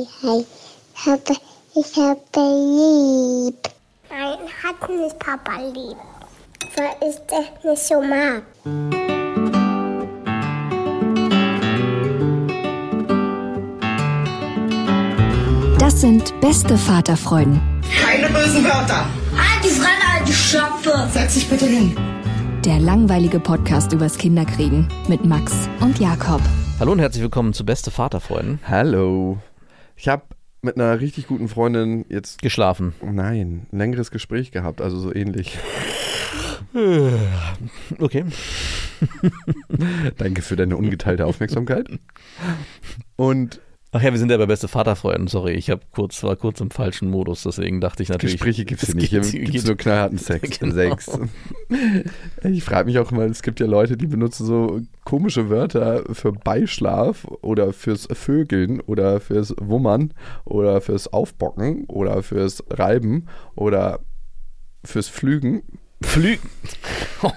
hi, hi. Ich habe, ich habe lieb. Nein, hat nicht Papa lieb. Weil ich das nicht so mag. Das sind beste Vaterfreuden. Keine bösen Wörter. Halt die Fremde, alte Schöpfe. Setz dich bitte hin. Der langweilige Podcast übers Kinderkriegen mit Max und Jakob. Hallo und herzlich willkommen zu Beste Vaterfreuden. Hallo. Ich habe mit einer richtig guten Freundin jetzt, Geschlafen. nein, ein längeres Gespräch gehabt, also so ähnlich. Okay. Danke für deine ungeteilte Aufmerksamkeit. Und Ach ja, wir sind ja bei Beste Vaterfreuden. Sorry, ich hab kurz, war kurz im falschen Modus, deswegen dachte ich natürlich. Gespräche gibt es nicht. Hier gibt es nur knallharten Sex. Genau. Sex. Ich frage mich auch immer, es gibt ja Leute, die benutzen so komische Wörter für Beischlaf oder fürs Vögeln oder fürs Wummern oder fürs Aufbocken oder fürs Reiben oder fürs Flügen. Flügen.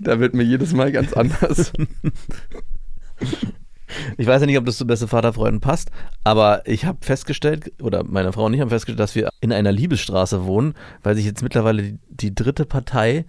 Da wird mir jedes Mal ganz anders. Ich weiß ja nicht, ob das zu Beste Vaterfreuden passt, aber ich habe festgestellt, oder meine Frau und ich haben festgestellt, dass wir in einer Liebesstraße wohnen, weil sich jetzt mittlerweile die, die dritte Partei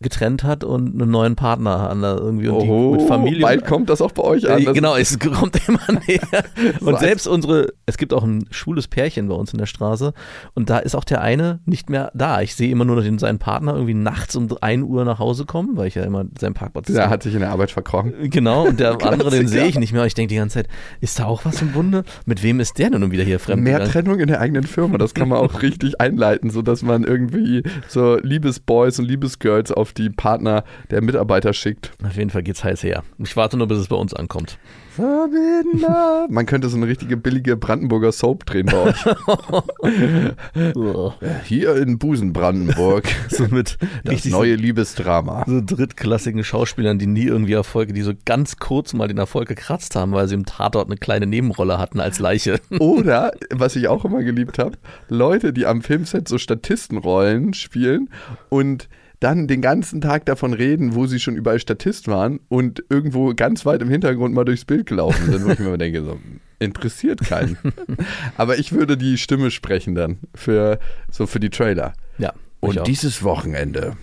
getrennt hat und einen neuen Partner an irgendwie und die Oh, mit Familie. bald kommt das auch bei euch an. Äh, genau, es kommt immer näher. Und selbst unsere, es gibt auch ein schwules Pärchen bei uns in der Straße und da ist auch der eine nicht mehr da. Ich sehe immer nur noch den, seinen Partner irgendwie nachts um 1 Uhr nach Hause kommen, weil ich ja immer seinen Parkplatz Der hat sich in der Arbeit verkrochen. Genau, und der andere, den sehe ich nicht mehr. Ich denke die ganze Zeit, ist da auch was im Bunde? Mit wem ist der denn nun wieder hier fremd? Mehr gegangen? Trennung in der eigenen Firma, das kann man auch richtig einleiten, sodass man irgendwie so Liebesboys und Liebesgirls auf die Partner der Mitarbeiter schickt. Auf jeden Fall geht's heiß her. Ich warte nur, bis es bei uns ankommt. Man könnte so eine richtige billige Brandenburger Soap drehen bei euch. Hier in Busen-Brandenburg. So mit Das neue Liebesdrama. so drittklassigen Schauspielern, die nie irgendwie Erfolge, die so ganz kurz mal den Erfolg gekratzt haben, weil sie im Tatort eine kleine Nebenrolle hatten als Leiche. Oder, was ich auch immer geliebt habe, Leute, die am Filmset so Statistenrollen spielen und dann den ganzen Tag davon reden, wo sie schon überall Statist waren und irgendwo ganz weit im Hintergrund mal durchs Bild gelaufen sind, wo ich mir immer denke, so, interessiert keinen. Aber ich würde die Stimme sprechen dann für so für die Trailer. Ja. Und dieses Wochenende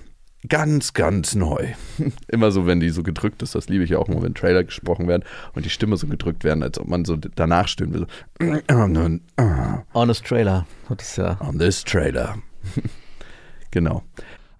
ganz, ganz neu. Immer so, wenn die so gedrückt ist, das liebe ich ja auch immer, wenn Trailer gesprochen werden und die Stimme so gedrückt werden, als ob man so danach stöhnen will. So, Honest Trailer ja. on this trailer. genau.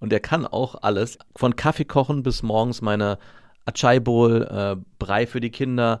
Und der kann auch alles, von Kaffee kochen bis morgens meine Achai Bowl, äh, Brei für die Kinder,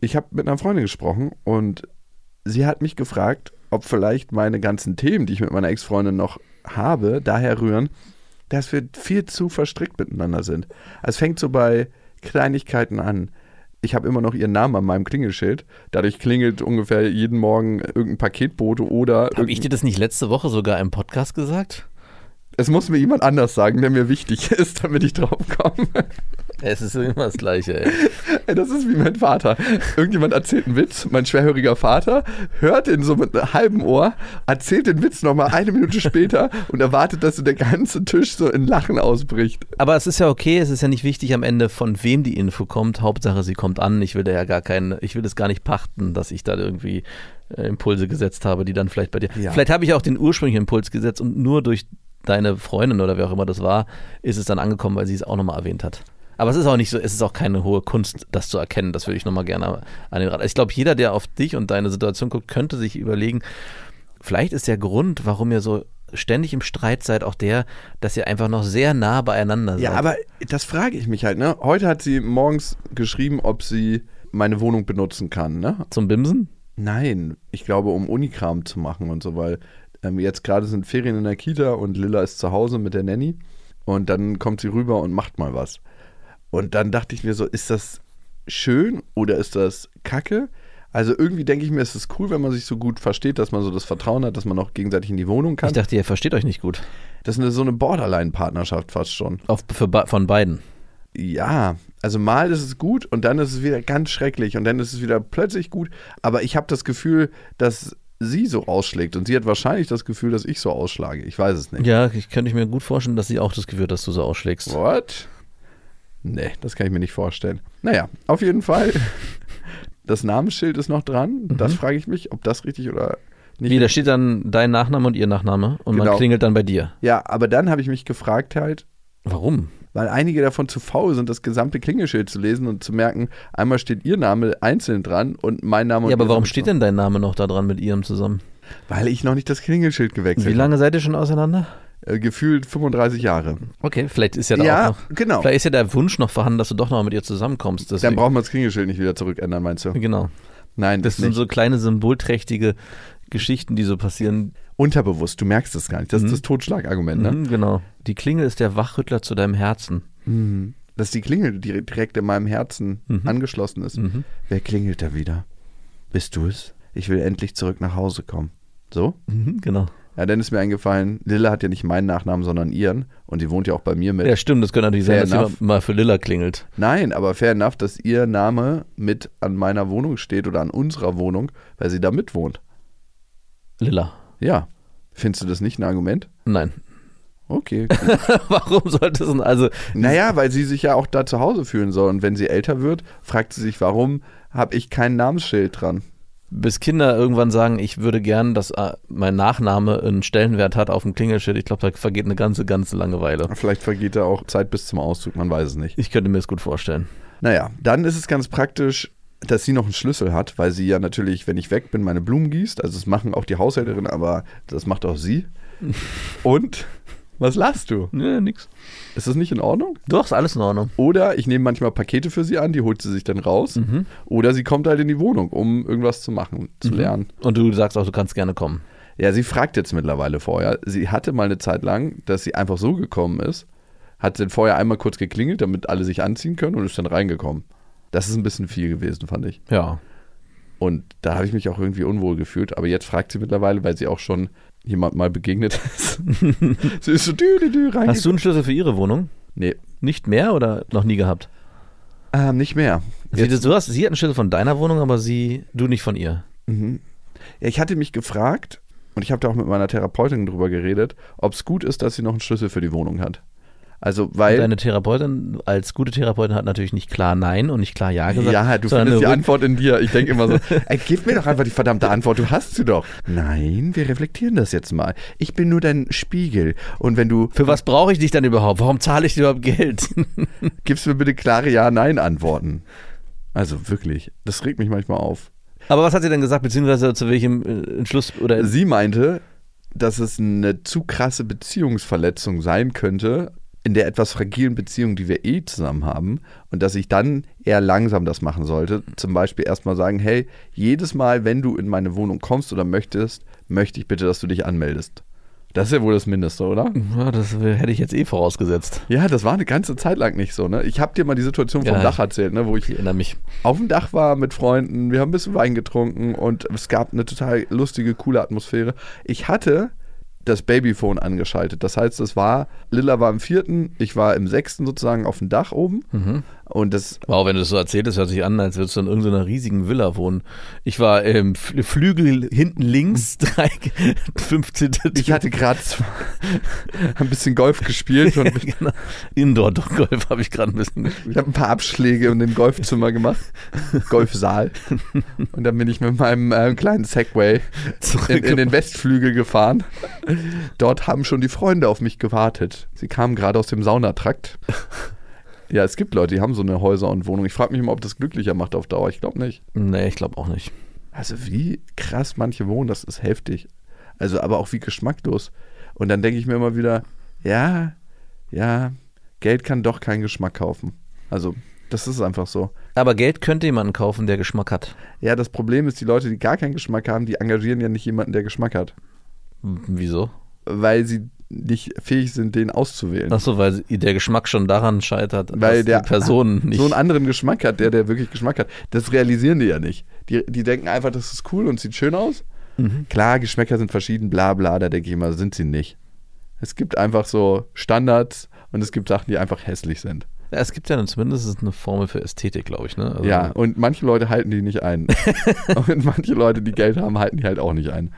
Ich habe mit einer Freundin gesprochen und sie hat mich gefragt, ob vielleicht meine ganzen Themen, die ich mit meiner Ex-Freundin noch habe, daher rühren, dass wir viel zu verstrickt miteinander sind. Es fängt so bei Kleinigkeiten an. Ich habe immer noch ihren Namen an meinem Klingelschild. Dadurch klingelt ungefähr jeden Morgen irgendein Paketbote oder. Habe ich dir das nicht letzte Woche sogar im Podcast gesagt? Es muss mir jemand anders sagen, der mir wichtig ist, damit ich drauf komme. Es ist immer das Gleiche, ey. Ey, Das ist wie mein Vater. Irgendjemand erzählt einen Witz, mein schwerhöriger Vater hört ihn so mit einem halben Ohr, erzählt den Witz nochmal eine Minute später und erwartet, dass so der ganze Tisch so in Lachen ausbricht. Aber es ist ja okay, es ist ja nicht wichtig am Ende, von wem die Info kommt. Hauptsache, sie kommt an. Ich will da ja gar keinen, ich will das gar nicht pachten, dass ich da irgendwie äh, Impulse gesetzt habe, die dann vielleicht bei dir. Ja. Vielleicht habe ich auch den ursprünglichen Impuls gesetzt und nur durch deine Freundin oder wer auch immer das war, ist es dann angekommen, weil sie es auch nochmal erwähnt hat. Aber es ist auch nicht so, es ist auch keine hohe Kunst, das zu erkennen. Das würde ich nochmal gerne an den Rat. Ich glaube, jeder, der auf dich und deine Situation guckt, könnte sich überlegen, vielleicht ist der Grund, warum ihr so ständig im Streit seid, auch der, dass ihr einfach noch sehr nah beieinander seid. Ja, aber das frage ich mich halt, ne? Heute hat sie morgens geschrieben, ob sie meine Wohnung benutzen kann, ne? Zum Bimsen? Nein, ich glaube, um Unikram zu machen und so, weil ähm, jetzt gerade sind Ferien in der Kita und Lilla ist zu Hause mit der Nanny und dann kommt sie rüber und macht mal was. Und dann dachte ich mir so, ist das schön oder ist das kacke? Also irgendwie denke ich mir, es ist cool, wenn man sich so gut versteht, dass man so das Vertrauen hat, dass man auch gegenseitig in die Wohnung kann. Ich dachte, ihr versteht euch nicht gut. Das ist eine, so eine Borderline-Partnerschaft fast schon. Auf, für, von beiden. Ja, also mal ist es gut und dann ist es wieder ganz schrecklich und dann ist es wieder plötzlich gut. Aber ich habe das Gefühl, dass sie so ausschlägt und sie hat wahrscheinlich das Gefühl, dass ich so ausschlage. Ich weiß es nicht. Ja, ich könnte mir gut vorstellen, dass sie auch das Gefühl hat, dass du so ausschlägst. What? Nee, das kann ich mir nicht vorstellen. Naja, auf jeden Fall. Das Namensschild ist noch dran. Das frage ich mich, ob das richtig oder nicht. Wie, da steht dann dein Nachname und ihr Nachname und man Genau. klingelt dann bei dir. Ja, aber dann habe ich mich gefragt halt, Warum? weil einige davon zu faul sind, das gesamte Klingelschild zu lesen und zu merken, einmal steht ihr Name einzeln dran und mein Name und Ja, aber warum Name steht denn dein Name noch da dran mit ihrem zusammen? Weil ich noch nicht das Klingelschild gewechselt Wie lange seid ihr schon auseinander? habe. Äh, gefühlt 35 Jahre. Okay, vielleicht ist ja da Ja, auch noch. genau. Vielleicht ist ja der Wunsch noch vorhanden, dass du doch noch mit ihr zusammenkommst. Dann Deswegen, braucht man das Klingelschild nicht wieder zurückändern, meinst du? genau. Nein, Das das, sind nicht. so kleine symbolträchtige Geschichten, die so passieren. Unterbewusst, du merkst es gar nicht. Das ist das Totschlagargument, ne? Mhm, genau. Die Klingel ist der Wachrüttler zu deinem Herzen. Mhm. Dass die Klingel die direkt in meinem Herzen Mhm. angeschlossen ist. Wer klingelt da wieder? Bist du es? Ich will endlich zurück nach Hause kommen. So? Mhm, genau. Ja, dann ist mir eingefallen, Lilla hat ja nicht meinen Nachnamen, sondern ihren. Und sie wohnt ja auch bei mir mit. Ja, stimmt. Das könnte natürlich sein, Fair dass enough. jemand mal für Lilla klingelt. Nein, aber fair enough, dass ihr Name mit an meiner Wohnung steht oder an unserer Wohnung, weil sie da mitwohnt. Lilla. Ja. Findest du das nicht ein Argument? Nein. Okay. Warum sollte es denn, also, naja, weil sie sich ja auch da zu Hause fühlen soll. Und wenn sie älter wird, fragt sie sich, warum habe ich kein Namensschild dran? Bis Kinder irgendwann sagen, ich würde gern, dass äh, mein Nachname einen Stellenwert hat auf dem Klingelschild, ich glaube, da vergeht eine ganze, ganze Langeweile. Vielleicht vergeht da auch Zeit bis zum Auszug, man weiß es nicht. Ich könnte mir das gut vorstellen. Naja, dann ist es ganz praktisch, dass sie noch einen Schlüssel hat, weil sie ja natürlich, wenn ich weg bin, meine Blumen gießt. Also das machen auch die Haushälterin, aber das macht auch sie. Und was lachst du? Nö, nix. Ist das nicht in Ordnung? Doch, ist alles in Ordnung. Oder ich nehme manchmal Pakete für sie an, die holt sie sich dann raus. Oder sie kommt halt in die Wohnung, um irgendwas zu machen, zu lernen. Und du sagst auch, du kannst gerne kommen. Ja, sie fragt jetzt mittlerweile vorher. Sie hatte mal eine Zeit lang, dass sie einfach so gekommen ist, hat dann vorher einmal kurz geklingelt, damit alle sich anziehen können und ist dann reingekommen. Das ist ein bisschen viel gewesen, fand ich. Ja. Und da habe ich mich auch irgendwie unwohl gefühlt. Aber jetzt fragt sie mittlerweile, weil sie auch schon jemand mal begegnet ist. sie ist so dü, dü, dü, reingekommen. Hast du einen Schlüssel für ihre Wohnung? Nee, Nicht mehr oder noch nie gehabt? ähm, nicht mehr. Sie, du hast, sie hat einen Schlüssel von deiner Wohnung, aber sie, du nicht von ihr. Ja, ich hatte mich gefragt, und ich habe da auch mit meiner Therapeutin drüber geredet, ob es gut ist, dass sie noch einen Schlüssel für die Wohnung hat. Also, weil. Deine Therapeutin als gute Therapeutin hat natürlich nicht klar Nein und nicht klar Ja gesagt. ja, du findest die Antwort in dir. Ich denke immer so, ey, gib mir doch einfach die verdammte Antwort, du hast sie doch. Nein, wir reflektieren das jetzt mal. Ich bin nur dein Spiegel. Und wenn du, Für was brauche ich dich dann überhaupt? Warum zahle ich dir überhaupt Geld? gibst mir bitte klare Ja-Nein-Antworten. Also wirklich, das regt mich manchmal auf. Aber was hat sie denn gesagt, beziehungsweise zu welchem äh, Entschluss oder Sie meinte, dass es eine zu krasse Beziehungsverletzung sein könnte, in der etwas fragilen Beziehung, die wir eh zusammen haben, und dass ich dann eher langsam das machen sollte. Zum Beispiel erstmal sagen, hey, jedes Mal, wenn du in meine Wohnung kommst oder möchtest, möchte ich bitte, dass du dich anmeldest. Das ist ja wohl das Mindeste, oder? Ja, das hätte ich jetzt eh vorausgesetzt. Ja, das war eine ganze Zeit lang nicht so, ne? Ich habe dir mal die Situation vom Ja, Dach erzählt, ne? Wo ich Ich erinnere mich. auf dem Dach war mit Freunden, wir haben ein bisschen Wein getrunken und es gab eine total lustige, coole Atmosphäre. Ich hatte das Babyphone angeschaltet. Das heißt, es war, Lilla war im vierten, ich war im sechsten sozusagen auf dem Dach oben. Und das, Wow, wenn du das so erzählst, hört sich an, als würdest du in irgendeiner riesigen Villa wohnen. Ich war im Fl- Flügel hinten links, drei, 15. ich hatte gerade ein bisschen Golf gespielt und genau. Indoor-Golf habe ich gerade ein bisschen gespielt. ich habe ein paar Abschläge in dem Golfzimmer gemacht. Golfsaal. Und dann bin ich mit meinem äh, kleinen Segway in, in den Westflügel gefahren. Dort haben schon die Freunde auf mich gewartet. Sie kamen gerade aus dem Saunatrakt. Ja, es gibt Leute, die haben so eine Häuser und Wohnung. Ich frage mich immer, ob das glücklicher macht auf Dauer. Ich glaube nicht. Nee, ich glaube auch nicht. Also wie krass manche wohnen, das ist heftig. Also aber auch wie geschmacklos. Und dann denke ich mir immer wieder, ja, ja, Geld kann doch keinen Geschmack kaufen. Also das ist einfach so. Aber Geld könnte jemanden kaufen, der Geschmack hat. Ja, das Problem ist, die Leute, die gar keinen Geschmack haben, die engagieren ja nicht jemanden, der Geschmack hat. Wieso? Weil sie nicht fähig sind, den auszuwählen. Achso, weil der Geschmack schon daran scheitert, Weil dass der die Person nicht. so einen anderen Geschmack hat, der, der wirklich Geschmack hat. Das realisieren die ja nicht. Die, die denken einfach, das ist cool und sieht schön aus. Mhm. Klar, Geschmäcker sind verschieden, bla bla, da denke ich immer, sind sie nicht. Es gibt einfach so Standards und es gibt Sachen, die einfach hässlich sind. Ja, es gibt ja dann zumindest eine Formel für Ästhetik, glaube ich. Ne? Also, Ja, und manche Leute halten die nicht ein. und manche Leute, die Geld haben, halten die halt auch nicht ein.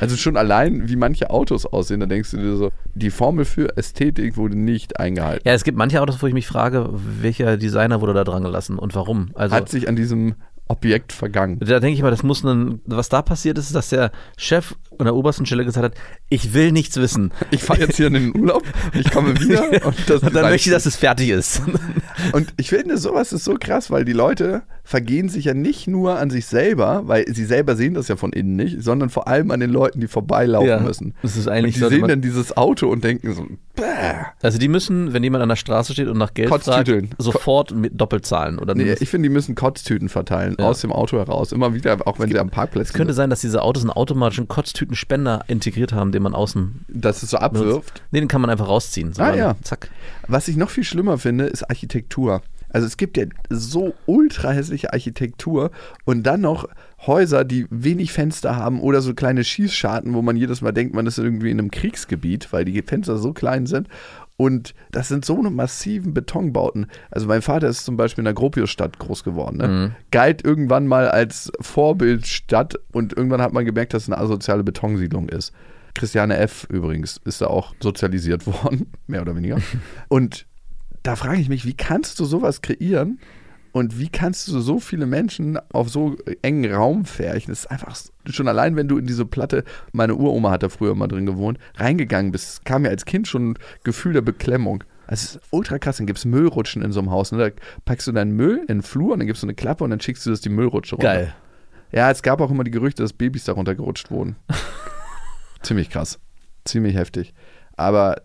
Also schon allein, wie manche Autos aussehen, da denkst du dir so, die Formel für Ästhetik wurde nicht eingehalten. Ja, es gibt manche Autos, wo ich mich frage, welcher Designer wurde da dran gelassen und warum. Also Hat sich an diesem Objekt vergangen. da denke ich mal, das muss ein, was da passiert ist, ist, dass der Chef an der obersten Stelle gesagt hat, ich will nichts wissen. Ich fahre jetzt hier in den Urlaub, ich komme wieder und, das Und dann möchte ich, dass es fertig ist. Und ich finde, sowas ist so krass, weil die Leute vergehen sich ja nicht nur an sich selber, weil sie selber sehen das ja von innen nicht, sondern vor allem an den Leuten, die vorbeilaufen Ja, müssen. das ist eigentlich- und die sehen dann dieses Auto und denken so, bäh. Also die müssen, wenn jemand an der Straße steht und nach Geld fragt, sofort mit doppelt zahlen. Oder Nee, ich finde, die müssen Kotztüten verteilen, Ja. aus dem Auto heraus. Immer wieder, auch wenn sie am Parkplatz es könnte sind, sein, dass diese Autos einen automatischen Kotztütenspender integriert haben, den man außen dass es so abwirft. Nee, den kann man einfach rausziehen. So Ah, ja. Zack. Was ich noch viel schlimmer finde, ist Architektur. Also es gibt ja so ultra hässliche Architektur und dann noch Häuser, die wenig Fenster haben oder so kleine Schießscharten, wo man jedes Mal denkt, man ist irgendwie in einem Kriegsgebiet, weil die Fenster so klein sind. Und das sind so eine massiven Betonbauten. Also mein Vater ist zum Beispiel in der Gropiusstadt groß geworden. Ne? Galt irgendwann mal als Vorbildstadt und irgendwann hat man gemerkt, dass es eine asoziale Betonsiedlung ist. Christiane F. übrigens ist da auch sozialisiert worden, mehr oder weniger. Und da frage ich mich, wie kannst du sowas kreieren und wie kannst du so viele Menschen auf so engen Raum färchen? Das ist einfach schon allein, wenn du in diese Platte, meine Uroma hat da früher mal drin gewohnt, reingegangen bist, kam mir als Kind schon ein Gefühl der Beklemmung. Also es ist ultra krass, dann gibt es Müllrutschen in so einem Haus. Ne? Da packst du deinen Müll in den Flur und dann gibst du eine Klappe und dann schickst du das die Müllrutsche runter. Geil. Ja, es gab auch immer die Gerüchte, dass Babys darunter gerutscht wurden. Ziemlich krass. Ziemlich heftig. Aber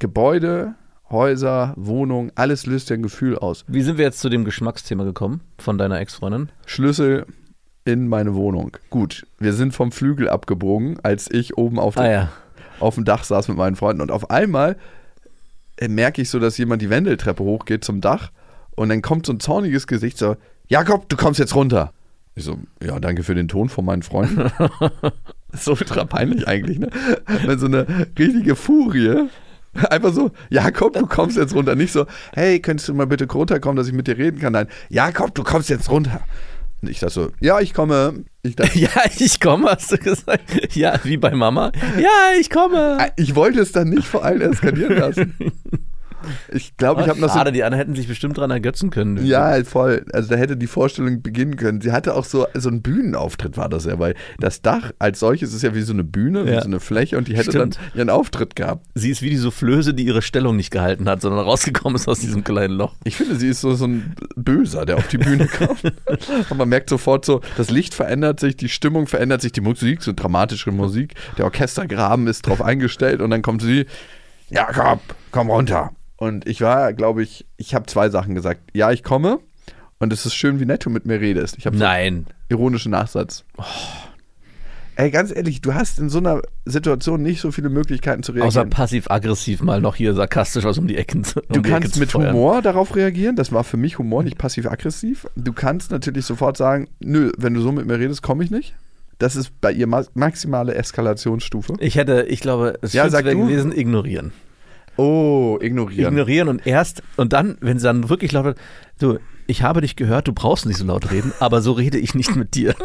Gebäude, Häuser, Wohnungen, alles löst ja ein Gefühl aus. Wie sind wir jetzt zu dem Geschmacksthema gekommen von deiner Ex-Freundin? Schlüssel in meine Wohnung. Gut, wir sind vom Flügel abgebogen, als ich oben auf, Ah dem- ja. auf dem Dach saß mit meinen Freunden. Und auf einmal äh, merke ich so, dass jemand die Wendeltreppe hochgeht zum Dach. Und dann kommt so ein zorniges Gesicht so, Jakob, du kommst jetzt runter. Ich so, ja, danke für den Ton von meinen Freunden. So ultra peinlich eigentlich, ne? Wenn so eine richtige Furie einfach so, Jakob, du kommst jetzt runter. Nicht so, hey, könntest du mal bitte runterkommen, dass ich mit dir reden kann? Nein, Jakob, du kommst jetzt runter. Und ich dachte so, ja, ich komme. Ich, dachte, Ja, ich komme, hast du gesagt. Ja, wie bei Mama. Ja, ich komme. ich wollte es dann nicht vor allen eskalieren lassen. Ich glaube, ich habe noch so Schade, die anderen hätten sich bestimmt dran ergötzen können. Ja, voll. Also da hätte die Vorstellung beginnen können. Sie hatte auch so, so einen Bühnenauftritt war das ja, weil das Dach als solches ist ja wie so eine Bühne, wie Ja. so eine Fläche und die hätte Stimmt. dann ihren Auftritt gehabt. Sie ist wie die Soufflöse, die ihre Stellung nicht gehalten hat, sondern rausgekommen ist aus diesem kleinen Loch. Ich finde, sie ist so, so ein Böser, der auf die Bühne kommt. und man merkt sofort so, das Licht verändert sich, die Stimmung verändert sich, die Musik, so dramatische Musik. Der Orchestergraben ist drauf eingestellt und dann kommt sie, Jakob, komm runter. Und ich war, glaube ich, ich habe zwei Sachen gesagt. Ja, ich komme und es ist schön, wie nett du mit mir redest. Ich habe so Nein. ironischen Nachsatz. Ey, ganz ehrlich, du hast in so einer Situation nicht so viele Möglichkeiten zu Außer reagieren. passiv-aggressiv mal noch hier sarkastisch was um die Ecken zu um Du Ecke kannst zu mit feuern. Humor darauf reagieren. Das war für mich Humor, nicht passiv-aggressiv. Du kannst natürlich sofort sagen, nö, wenn du so mit mir redest, komme ich nicht. Das ist bei ihr ma maximale Eskalationsstufe. Ich hätte, ich glaube, es Ja, wäre gewesen, ignorieren. Oh, ignorieren. Ignorieren und erst, und dann, wenn sie dann wirklich laut wird, du, ich habe dich gehört, du brauchst nicht so laut reden, aber so rede ich nicht mit dir.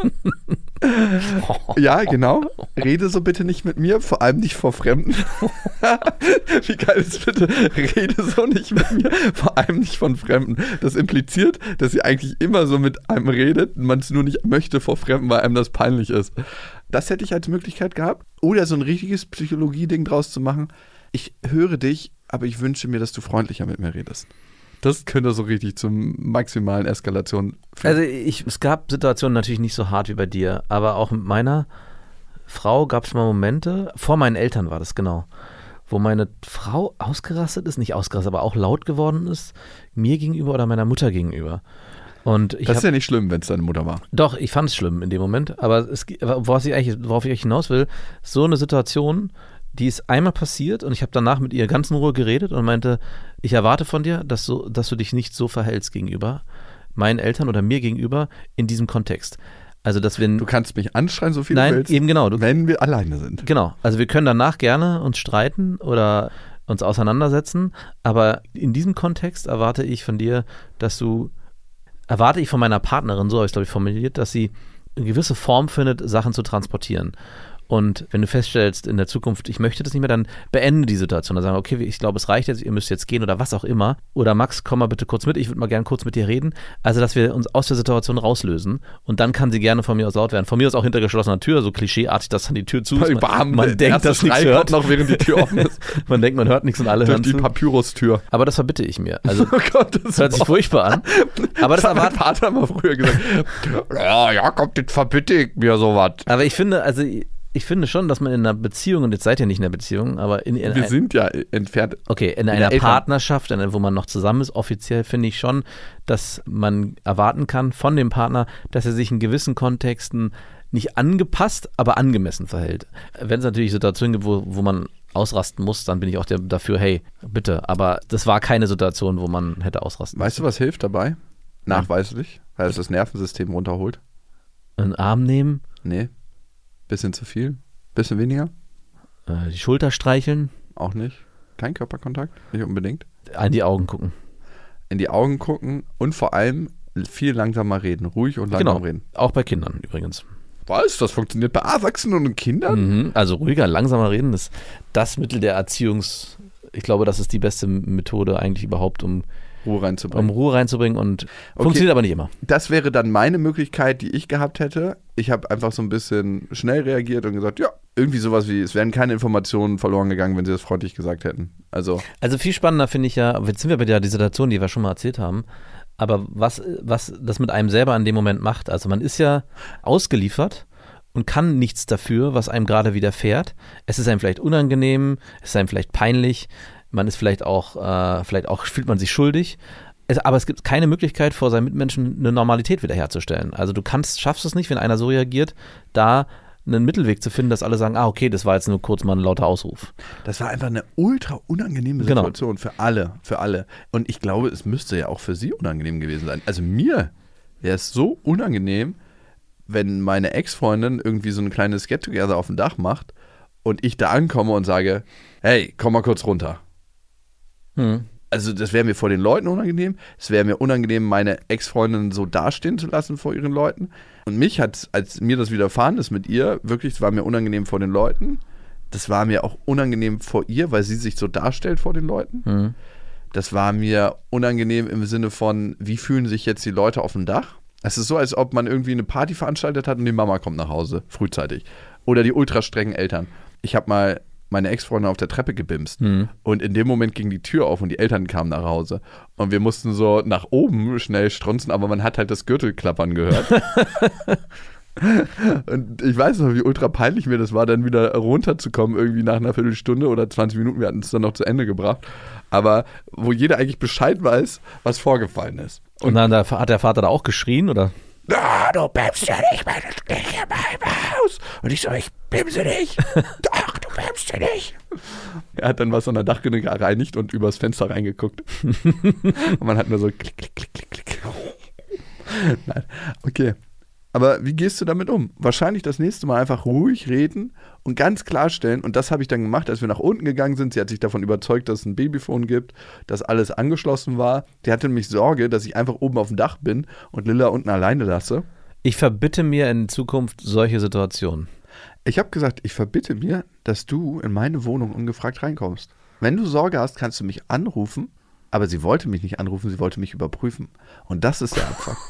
Ja, genau. Rede so bitte nicht mit mir, vor allem nicht vor Fremden. Wie geil ist bitte? Rede so nicht mit mir, vor allem nicht von Fremden. Das impliziert, dass sie eigentlich immer so mit einem redet, man es nur nicht möchte vor Fremden, weil einem das peinlich ist. Das hätte ich als Möglichkeit gehabt. Oder so ein richtiges Psychologie-Ding draus zu machen. Ich höre dich, aber ich wünsche mir, dass du freundlicher mit mir redest. Das könnte so richtig zum maximalen Eskalation führen. Also ich, es gab Situationen natürlich nicht so hart wie bei dir, aber auch mit meiner Frau gab es mal Momente, vor meinen Eltern war das genau, wo meine Frau ausgerastet ist, nicht ausgerastet, aber auch laut geworden ist, mir gegenüber oder meiner Mutter gegenüber. Und ich das ist hab, ja nicht schlimm, wenn es deine Mutter war. doch, ich fand es schlimm in dem Moment, aber es, worauf ich eigentlich, worauf ich eigentlich hinaus will, so eine Situation, die ist einmal passiert und ich habe danach mit ihr ganz in Ruhe geredet und meinte, ich erwarte von dir, dass, so, dass du dich nicht so verhältst gegenüber meinen Eltern oder mir gegenüber in diesem Kontext. Also, dass wenn Du kannst mich anschreien, so viel Nein, du willst, eben genau. Du, wenn wir alleine sind. genau. Also wir können danach gerne uns streiten oder uns auseinandersetzen, aber in diesem Kontext erwarte ich von dir, dass du, erwarte ich von meiner Partnerin, so habe ich es glaube ich formuliert, dass sie eine gewisse Form findet, Sachen zu transportieren. Und wenn du feststellst in der Zukunft, ich möchte das nicht mehr, dann beende die Situation. Dann sagen, okay, ich glaube, es reicht jetzt, ihr müsst jetzt gehen oder was auch immer. Oder Max, komm mal bitte kurz mit, ich würde mal gerne kurz mit dir reden. Also, dass wir uns aus der Situation rauslösen. Und dann kann sie gerne von mir aus laut werden. Von mir aus auch hinter geschlossener Tür, so klischeeartig, dass dann die Tür zu ist. Man, man denkt, dass nichts hört. noch, während die Tür offen ist. Man denkt, man hört nichts und alle Durch hören die. Papyrustür. Aber das verbitte ich mir. Also, Oh Gott, das das hört sich furchtbar an. Aber das hat mein erwartet. Vater mal früher gesagt. Ja, Jakob, das verbitte ich mir sowas. Aber ich finde, also ich finde schon, dass man in einer Beziehung, und jetzt seid ihr nicht in einer Beziehung, aber in, in Wir ein- sind ja entfernt. Okay, in der einer Partnerschaft, in wo man noch zusammen ist, offiziell finde ich schon, dass man erwarten kann von dem Partner, dass er sich in gewissen Kontexten nicht angepasst, aber angemessen verhält. Wenn es natürlich Situationen gibt, wo, wo man ausrasten muss, dann bin ich auch der, dafür, hey, bitte. Aber das war keine Situation, wo man hätte ausrasten Weißt du, was hilft dabei? Nachweislich, weil es das Nervensystem runterholt. Einen Arm nehmen, Nee. Bisschen zu viel? Bisschen weniger? äh, die Schulter streicheln, Auch nicht. Kein Körperkontakt? Nicht unbedingt. an die Augen gucken. In die Augen gucken und vor allem viel langsamer reden. Ruhig und langsam Genau, reden. auch bei Kindern übrigens. Was? Das funktioniert bei Erwachsenen und Kindern? Mhm. Also ruhiger, langsamer reden ist das Mittel der Erziehungs. Ich glaube, das ist die beste Methode eigentlich überhaupt, um, Ruhe um reinzubringen. Ruhe reinzubringen und funktioniert aber nicht immer. Das wäre dann meine Möglichkeit, die ich gehabt hätte. Ich habe einfach so ein bisschen schnell reagiert und gesagt, ja, irgendwie sowas wie, es wären keine Informationen verloren gegangen, wenn sie das freundlich gesagt hätten. Also, Also viel spannender finde ich ja, jetzt sind wir bei der die Situation, die wir schon mal erzählt haben, aber was, was das mit einem selber in dem Moment macht. Also man ist ja ausgeliefert und kann nichts dafür, was einem gerade widerfährt. Es ist einem vielleicht unangenehm, es ist einem vielleicht peinlich, man ist vielleicht auch, äh, vielleicht auch fühlt man sich schuldig. Es, aber es gibt keine Möglichkeit, vor seinen Mitmenschen eine Normalität wiederherzustellen. Also du kannst, schaffst es nicht, wenn einer so reagiert, da einen Mittelweg zu finden, dass alle sagen, ah, okay, das war jetzt nur kurz mal ein lauter Ausruf. das war einfach eine ultra unangenehme Genau. Situation für alle, für alle. Und ich glaube, es müsste ja auch für sie unangenehm gewesen sein. Also mir wäre es so unangenehm, wenn meine Ex-Freundin irgendwie so ein kleines Get-Together auf dem Dach macht und ich da ankomme und sage, hey, komm mal kurz runter. Hm. also das wäre mir vor den Leuten unangenehm. Es wäre mir unangenehm, meine Ex-Freundin so dastehen zu lassen vor ihren Leuten. Und mich hat, als mir das widerfahren ist mit ihr, wirklich, es war mir unangenehm vor den Leuten. Das war mir auch unangenehm vor ihr, weil sie sich so darstellt vor den Leuten. Mhm. Das war mir unangenehm im Sinne von, wie fühlen sich jetzt die Leute auf dem Dach? Es ist so, als ob man irgendwie eine Party veranstaltet hat und die Mama kommt nach Hause, frühzeitig. Oder die ultra strengen Eltern. Ich habe mal meine Ex-Freundin auf der Treppe gebimst. Und in dem Moment ging die Tür auf und die Eltern kamen nach Hause. Und wir mussten so nach oben schnell strunzen, aber man hat halt das Gürtelklappern gehört. und ich weiß noch, wie ultra peinlich mir das war, dann wieder runterzukommen, irgendwie nach einer Viertelstunde oder 20 Minuten. Wir hatten es dann noch zu Ende gebracht. Aber wo jeder eigentlich Bescheid weiß, was vorgefallen ist. Und dann da- hat der Vater da auch geschrien oder? Ah, du bämst ja nicht, meine nicht in meinem Haus. Und ich so, ich bimse nicht. Doch, du bämst ja nicht. Er hat dann was an der Dachrinne gereinigt und übers Fenster reingeguckt. und man hat nur so klick, klick, klick, klick, klick. Nein, okay. Aber wie gehst du damit um? Wahrscheinlich das nächste Mal einfach ruhig reden und ganz klarstellen. Und das habe ich dann gemacht, als wir nach unten gegangen sind. Sie hat sich davon überzeugt, dass es ein Babyphone gibt, dass alles angeschlossen war. Die hatte nämlich Sorge, dass ich einfach oben auf dem Dach bin und Lilla unten alleine lasse. Ich verbitte mir in Zukunft solche Situationen. Ich habe gesagt, ich verbitte mir, dass du in meine Wohnung ungefragt reinkommst. Wenn du Sorge hast, kannst du mich anrufen. Aber sie wollte mich nicht anrufen, sie wollte mich überprüfen. Und das ist der Abfuck.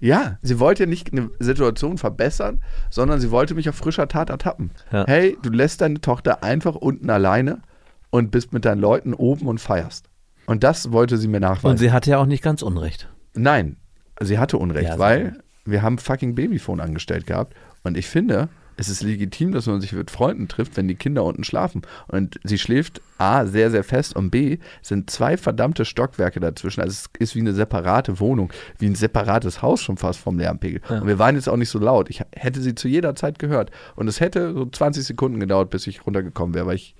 Ja, sie wollte nicht eine Situation verbessern, sondern sie wollte mich auf frischer Tat ertappen. Ja. Hey, du lässt deine Tochter einfach unten alleine und bist mit deinen Leuten oben und feierst. Und das wollte sie mir nachweisen. Und sie hatte ja auch nicht ganz Unrecht. Nein, sie hatte Unrecht, Ja, weil wir haben fucking Babyphone angestellt gehabt. Und ich finde, es ist legitim, dass man sich mit Freunden trifft, wenn die Kinder unten schlafen. Und sie schläft A, sehr, sehr fest und B, sind zwei verdammte Stockwerke dazwischen. Also es ist wie eine separate Wohnung, wie ein separates Haus schon fast vom Lärmpegel. Und wir waren jetzt auch nicht so laut. Ich hätte sie zu jeder Zeit gehört. Und es hätte so 20 Sekunden gedauert, bis ich runtergekommen wäre, weil ich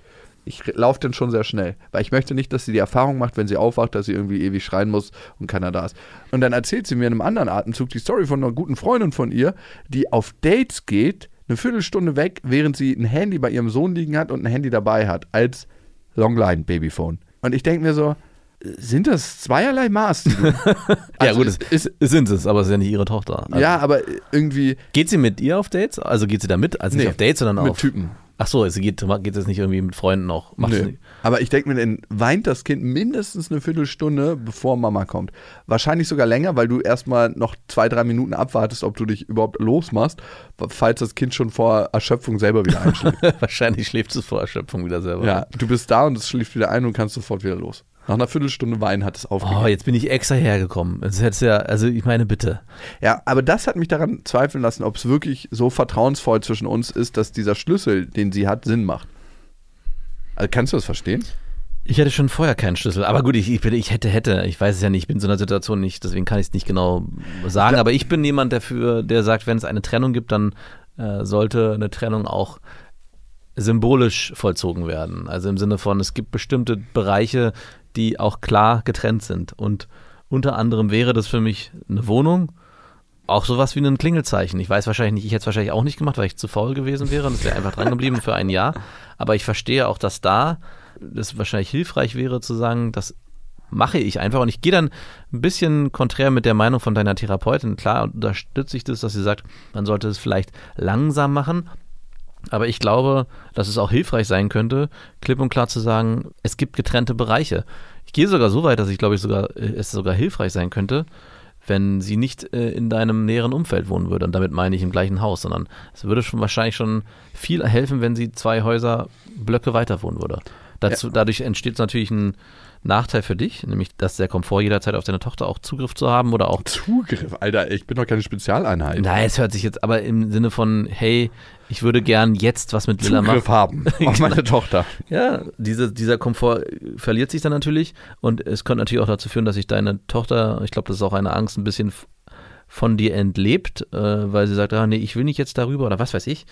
ich laufe dann schon sehr schnell, weil ich möchte nicht, dass sie die Erfahrung macht, wenn sie aufwacht, dass sie irgendwie ewig schreien muss und keiner da ist. Und dann erzählt sie mir in einem anderen Atemzug die Story von einer guten Freundin von ihr, die auf Dates geht, eine Viertelstunde weg, während sie ein Handy bei ihrem Sohn liegen hat und ein Handy dabei hat, als Longline-Babyphone. Und ich denke mir so, sind das zweierlei Maß? du- ja, Also gut, es, es sind es, aber es ist ja nicht ihre Tochter. Also, ja, aber irgendwie Geht sie mit ihr auf Dates? Also geht sie da mit? Also nicht Nee, auf Dates, sondern mit auf. Typen. Ach so, sie geht, geht es nicht irgendwie mit Freunden auch? Nicht. Aber ich denke mir, dann weint das Kind mindestens eine Viertelstunde, bevor Mama kommt. Wahrscheinlich sogar länger, weil du erstmal noch zwei, drei Minuten abwartest, ob du dich überhaupt losmachst, falls das Kind schon vor Erschöpfung selber wieder einschläft. Wahrscheinlich schläft es vor Erschöpfung wieder selber. ja, du bist da und es schläft wieder ein und kannst sofort wieder los. Nach einer Viertelstunde Weinen hat es aufgegeben. Oh, jetzt bin ich extra hergekommen. Das hätte ja, also ich meine, bitte. Ja, aber das hat mich daran zweifeln lassen, ob es wirklich so vertrauensvoll zwischen uns ist, dass dieser Schlüssel, den sie hat, Sinn macht. Also kannst du das verstehen? Ich hätte schon vorher keinen Schlüssel. Aber gut, ich, ich, ich hätte, hätte. Ich weiß es ja nicht. Ich bin in so einer Situation nicht, deswegen kann ich es nicht genau sagen. Aber ich bin jemand dafür, der sagt, wenn es eine Trennung gibt, dann äh, sollte eine Trennung auch symbolisch vollzogen werden. Also im Sinne von, es gibt bestimmte Bereiche, die auch klar getrennt sind. Und unter anderem wäre das für mich eine Wohnung, auch sowas wie ein Klingelzeichen. Ich weiß wahrscheinlich nicht, ich hätte es wahrscheinlich auch nicht gemacht, weil ich zu faul gewesen wäre und es wäre einfach dran geblieben für ein Jahr. Aber ich verstehe auch, dass da das wahrscheinlich hilfreich wäre zu sagen, das mache ich einfach und ich gehe dann ein bisschen konträr mit der Meinung von deiner Therapeutin. Klar unterstütze ich das, dass sie sagt, man sollte es vielleicht langsam machen, aber ich glaube, dass es auch hilfreich sein könnte, klipp und klar zu sagen, es gibt getrennte Bereiche. Ich gehe sogar so weit, dass ich glaube ich sogar, äh, es sogar hilfreich sein könnte, wenn sie nicht äh, in deinem näheren Umfeld wohnen würde. Und damit meine ich im gleichen Haus, sondern es würde schon wahrscheinlich schon viel helfen, wenn sie zwei Häuser Blöcke weiter wohnen würde. Dazu, Dadurch entsteht natürlich ein Nachteil für dich, nämlich dass der Komfort jederzeit auf deine Tochter auch Zugriff zu haben oder auch Zugriff, Alter, ich bin doch keine Spezialeinheit. Nein, es hört sich jetzt aber im Sinne von, hey, ich würde gern jetzt was mit Lilla machen. Zugriff haben auf meine Tochter. Ja, diese, dieser Komfort verliert sich dann natürlich und es könnte natürlich auch dazu führen, dass sich deine Tochter, ich glaube, das ist auch eine Angst, ein bisschen von dir entlebt, äh, weil sie sagt, ah, nee, ich will nicht jetzt darüber oder was weiß ich.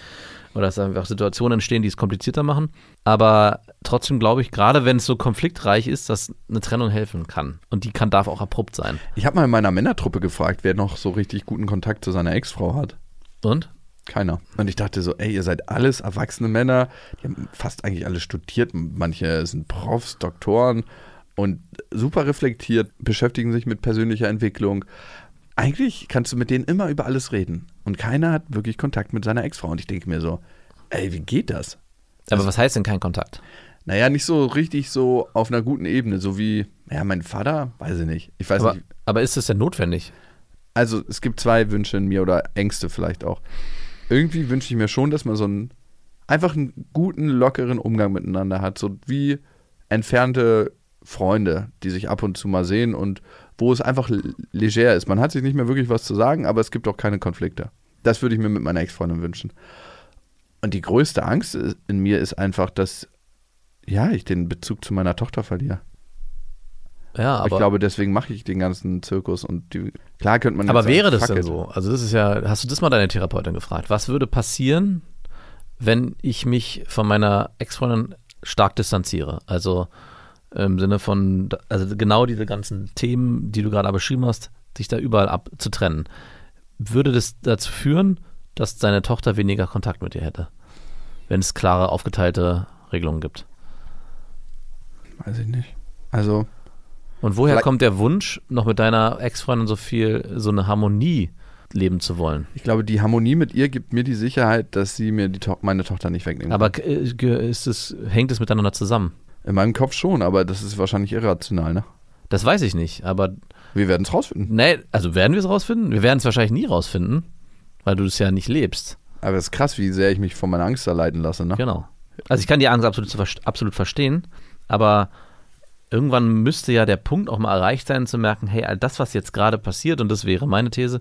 Oder dass einfach Situationen entstehen, die es komplizierter machen. Aber trotzdem glaube ich, gerade wenn es so konfliktreich ist, dass eine Trennung helfen kann. Und die kann, darf auch abrupt sein. Ich habe mal in meiner Männertruppe gefragt, wer noch so richtig guten Kontakt zu seiner Ex-Frau hat. Und? Keiner. Und ich dachte so, ey, ihr seid alles erwachsene Männer, die haben fast eigentlich alle studiert, manche sind Profs, Doktoren und super reflektiert, beschäftigen sich mit persönlicher Entwicklung. Eigentlich kannst du mit denen immer über alles reden. Und keiner hat wirklich Kontakt mit seiner Ex-Frau. Und ich denke mir so, ey, wie geht das? Aber was heißt denn kein Kontakt? Naja, nicht so richtig so auf einer guten Ebene, so wie, ja, mein Vater, weiß ich nicht. Ich weiß Aber, nicht. aber ist es denn notwendig? Also es gibt zwei Wünsche in mir oder Ängste vielleicht auch. Irgendwie wünsche ich mir schon, dass man so einen einfach einen guten, lockeren Umgang miteinander hat, so wie entfernte Freunde, die sich ab und zu mal sehen und wo es einfach leger ist. Man hat sich nicht mehr wirklich was zu sagen, aber es gibt auch keine Konflikte. Das würde ich mir mit meiner Ex-Freundin wünschen. Und die größte Angst in mir ist einfach, dass ja, ich den Bezug zu meiner Tochter verliere. Ja, aber, ich glaube, deswegen mache ich den ganzen Zirkus und die, klar könnte man aber wäre sagen, das denn it. so? Also das ist ja, hast du das mal deine Therapeutin gefragt? Was würde passieren, wenn ich mich von meiner Ex-Freundin stark distanziere? Also im Sinne von, also genau diese ganzen Themen, die du gerade beschrieben hast, sich da überall abzutrennen. Würde das dazu führen, dass deine Tochter weniger Kontakt mit dir hätte? Wenn es klare, aufgeteilte Regelungen gibt. Weiß ich nicht. Also, Und woher kommt der Wunsch, noch mit deiner Ex-Freundin so viel, so eine Harmonie leben zu wollen? ich glaube, die Harmonie mit ihr gibt mir die Sicherheit, dass sie mir die to meine Tochter nicht wegnehmen Aber kann. äh, ge- ist es, hängt es miteinander zusammen? In meinem Kopf schon, aber das ist wahrscheinlich irrational, ne? Das weiß ich nicht, aber Wir werden es rausfinden. nee, also werden wir es rausfinden? Wir werden es wahrscheinlich nie rausfinden, weil du es ja nicht lebst. Aber es ist krass, wie sehr ich mich von meiner Angst da leiten lasse, ne? Genau. Also ich kann die Angst absolut, absolut verstehen, aber irgendwann müsste ja der Punkt auch mal erreicht sein, zu merken, hey, all das, was jetzt gerade passiert, und das wäre meine These,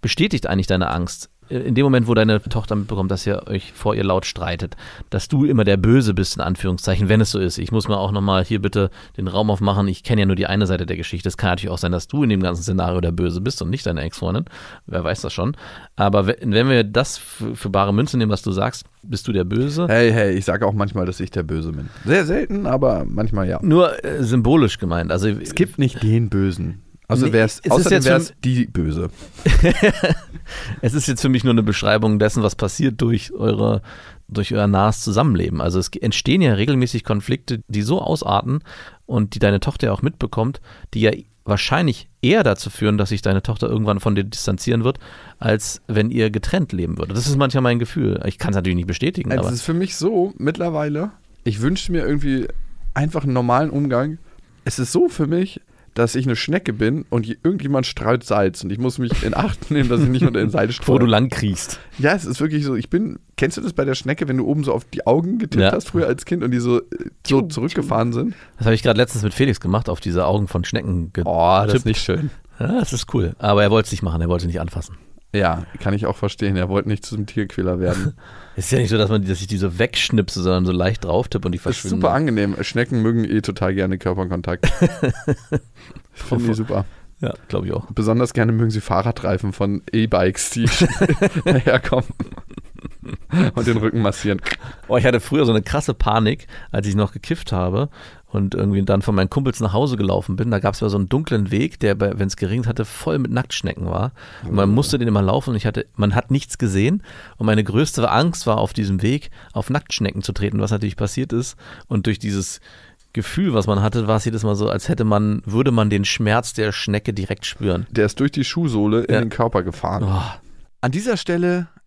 bestätigt eigentlich deine Angst. In dem Moment, wo deine Tochter mitbekommt, dass ihr euch vor ihr laut streitet, dass du immer der Böse bist, in Anführungszeichen, wenn es so ist. Ich muss mir auch nochmal hier bitte den Raum aufmachen. Ich kenne ja nur die eine Seite der Geschichte. Es kann natürlich auch sein, dass du in dem ganzen Szenario der Böse bist und nicht deine Ex-Freundin. Wer weiß das schon. Aber we- wenn wir das für, für bare Münze nehmen, was du sagst, bist du der Böse. Hey, hey, ich sage auch manchmal, dass ich der Böse bin. Sehr selten, aber manchmal ja. Nur äh, symbolisch gemeint. Also Es gibt nicht den Bösen. Also Nee, wär's, es außerdem wäre es die Böse. es ist jetzt für mich nur eine Beschreibung dessen, was passiert durch eure durch euer nahes Zusammenleben. Also es entstehen ja regelmäßig Konflikte, die so ausarten und die deine Tochter ja auch mitbekommt, die ja wahrscheinlich eher dazu führen, dass sich deine Tochter irgendwann von dir distanzieren wird, als wenn ihr getrennt leben würdet. Das ist manchmal mein Gefühl. Ich kann es natürlich nicht bestätigen, Also aber es ist für mich so, mittlerweile, ich wünsche mir irgendwie einfach einen normalen Umgang. Es ist so für mich, dass ich eine Schnecke bin und je- irgendjemand streut Salz und ich muss mich in Acht nehmen, dass ich nicht unter den Salz wo du streue. lang kriegst. Ja, es ist wirklich so, ich bin, kennst du das bei der Schnecke, wenn du oben so auf die Augen getippt Ja. hast früher als Kind und die so, äh, so zurückgefahren sind? Das habe ich gerade letztens mit Felix gemacht, auf diese Augen von Schnecken getippt. Oh, das ist nicht schön. Ja, das ist cool. Aber er wollte es nicht machen, er wollte es nicht anfassen. Ja, kann ich auch verstehen. Er wollte nicht zum Tierquäler werden. Es ist ja nicht so, dass, man, dass ich die so wegschnipse, sondern so leicht drauf tippe und die Das ist verschwinden. super angenehm. Schnecken mögen eh total gerne Körperkontakt. Finde ich super. Ja, glaube ich auch. Besonders gerne mögen sie Fahrradreifen von E-Bikes, die daherkommen und den Rücken massieren. Oh, ich hatte früher so eine krasse Panik, als ich noch gekifft habe und irgendwie dann von meinen Kumpels nach Hause gelaufen bin. Da gab es so einen dunklen Weg, der, wenn es geregnet hatte, voll mit Nacktschnecken war. Und man musste den immer laufen und ich hatte, man hat nichts gesehen. Und meine größte Angst war, auf diesem Weg auf Nacktschnecken zu treten, was natürlich passiert ist. Und durch dieses Gefühl, was man hatte, war es jedes Mal so, als hätte man, würde man den Schmerz der Schnecke direkt spüren. Der ist durch die Schuhsohle in Ja. den Körper gefahren. Oh, An dieser Stelle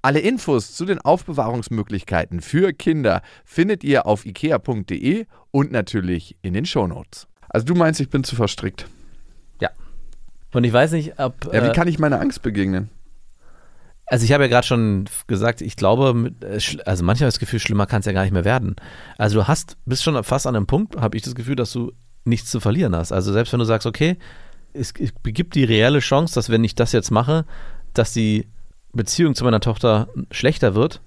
Alle Infos zu den Aufbewahrungsmöglichkeiten für Kinder findet ihr auf ikea.de und natürlich in den Shownotes. Also du meinst, ich bin zu verstrickt. Ja. Und ich weiß nicht, ob. Ja, wie äh, kann ich meiner Angst begegnen? Also ich habe ja gerade schon gesagt, ich glaube, äh, also manchmal habe ich das Gefühl, schlimmer kann es ja gar nicht mehr werden. Also du hast, bist schon fast an einem Punkt, habe ich das Gefühl, dass du nichts zu verlieren hast. Also selbst wenn du sagst, okay, es, es gibt die reelle Chance, dass wenn ich das jetzt mache, dass die Beziehung zu meiner Tochter schlechter wird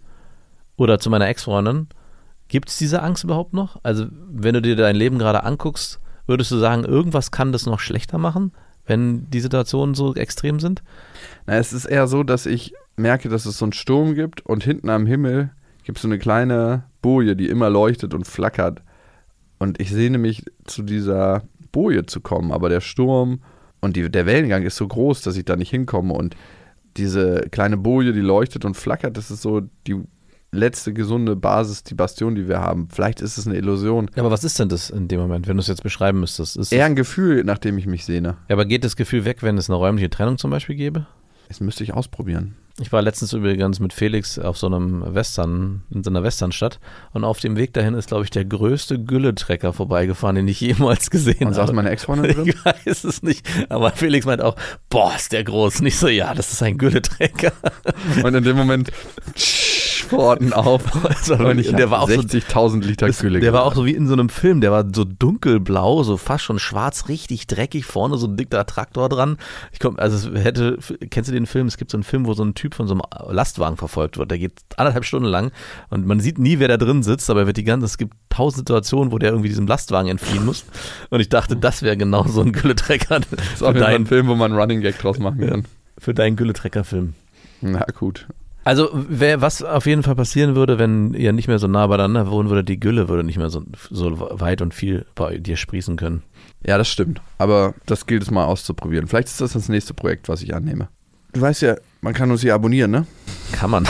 oder zu meiner Ex-Freundin, gibt es diese Angst überhaupt noch? Also wenn du dir dein Leben gerade anguckst, würdest du sagen, irgendwas kann das noch schlechter machen? wenn die Situationen so extrem sind? Na, es ist eher so, dass ich merke, dass es so einen Sturm gibt und hinten am Himmel gibt es so eine kleine Boje, die immer leuchtet und flackert. Und ich sehne mich zu dieser Boje zu kommen, aber der Sturm und die, der Wellengang ist so groß, dass ich da nicht hinkomme. Und diese kleine Boje, die leuchtet und flackert, das ist so die letzte gesunde Basis, die Bastion, die wir haben. Vielleicht ist es eine Illusion. Ja, aber was ist denn das in dem Moment, wenn du es jetzt beschreiben müsstest? Ist Eher ein Gefühl, nach dem ich mich sehne. ja, aber geht das Gefühl weg, wenn es eine räumliche Trennung zum Beispiel gäbe? Das müsste ich ausprobieren. Ich war letztens übrigens mit Felix auf so einem Western, in so einer Westernstadt und auf dem Weg dahin ist, glaube ich, der größte Gülletrecker vorbeigefahren, den ich jemals gesehen Und saß habe. meine Ex-Freundin drin? Ich weiß es nicht, aber Felix meint auch, boah, ist der groß. Nicht so, ja, das ist ein Gülletrecker. Und in dem Moment Pforten auf. Also, und der war auch so 60.000 Liter Das, Gülle. der war auch so wie in so einem Film, der war so dunkelblau, so fast schon schwarz, richtig dreckig, vorne so ein dicker Traktor dran. Ich komm, also hätte, kennst du den Film? Es gibt so einen Film, wo so ein Typ von so einem Lastwagen verfolgt wird. Der geht anderthalb Stunden lang und man sieht nie, wer da drin sitzt, aber er wird die ganze, es gibt tausend Situationen, wo der irgendwie diesem Lastwagen entfliehen muss. Und ich dachte, das wäre genau so ein Gülletrecker das ist auch ein dein, Film, wo man einen Running Gag draus machen kann. für deinen Gülletrecker-Film. Na gut. Also, wer, was auf jeden Fall passieren würde, wenn ihr nicht mehr so nah beieinander wohnen würde, die Gülle würde nicht mehr so, so weit und viel bei dir sprießen können. Ja, das stimmt. Aber das gilt es mal auszuprobieren. Vielleicht ist das das nächste Projekt, was ich annehme. Du weißt ja, man kann uns hier abonnieren, ne? Kann man.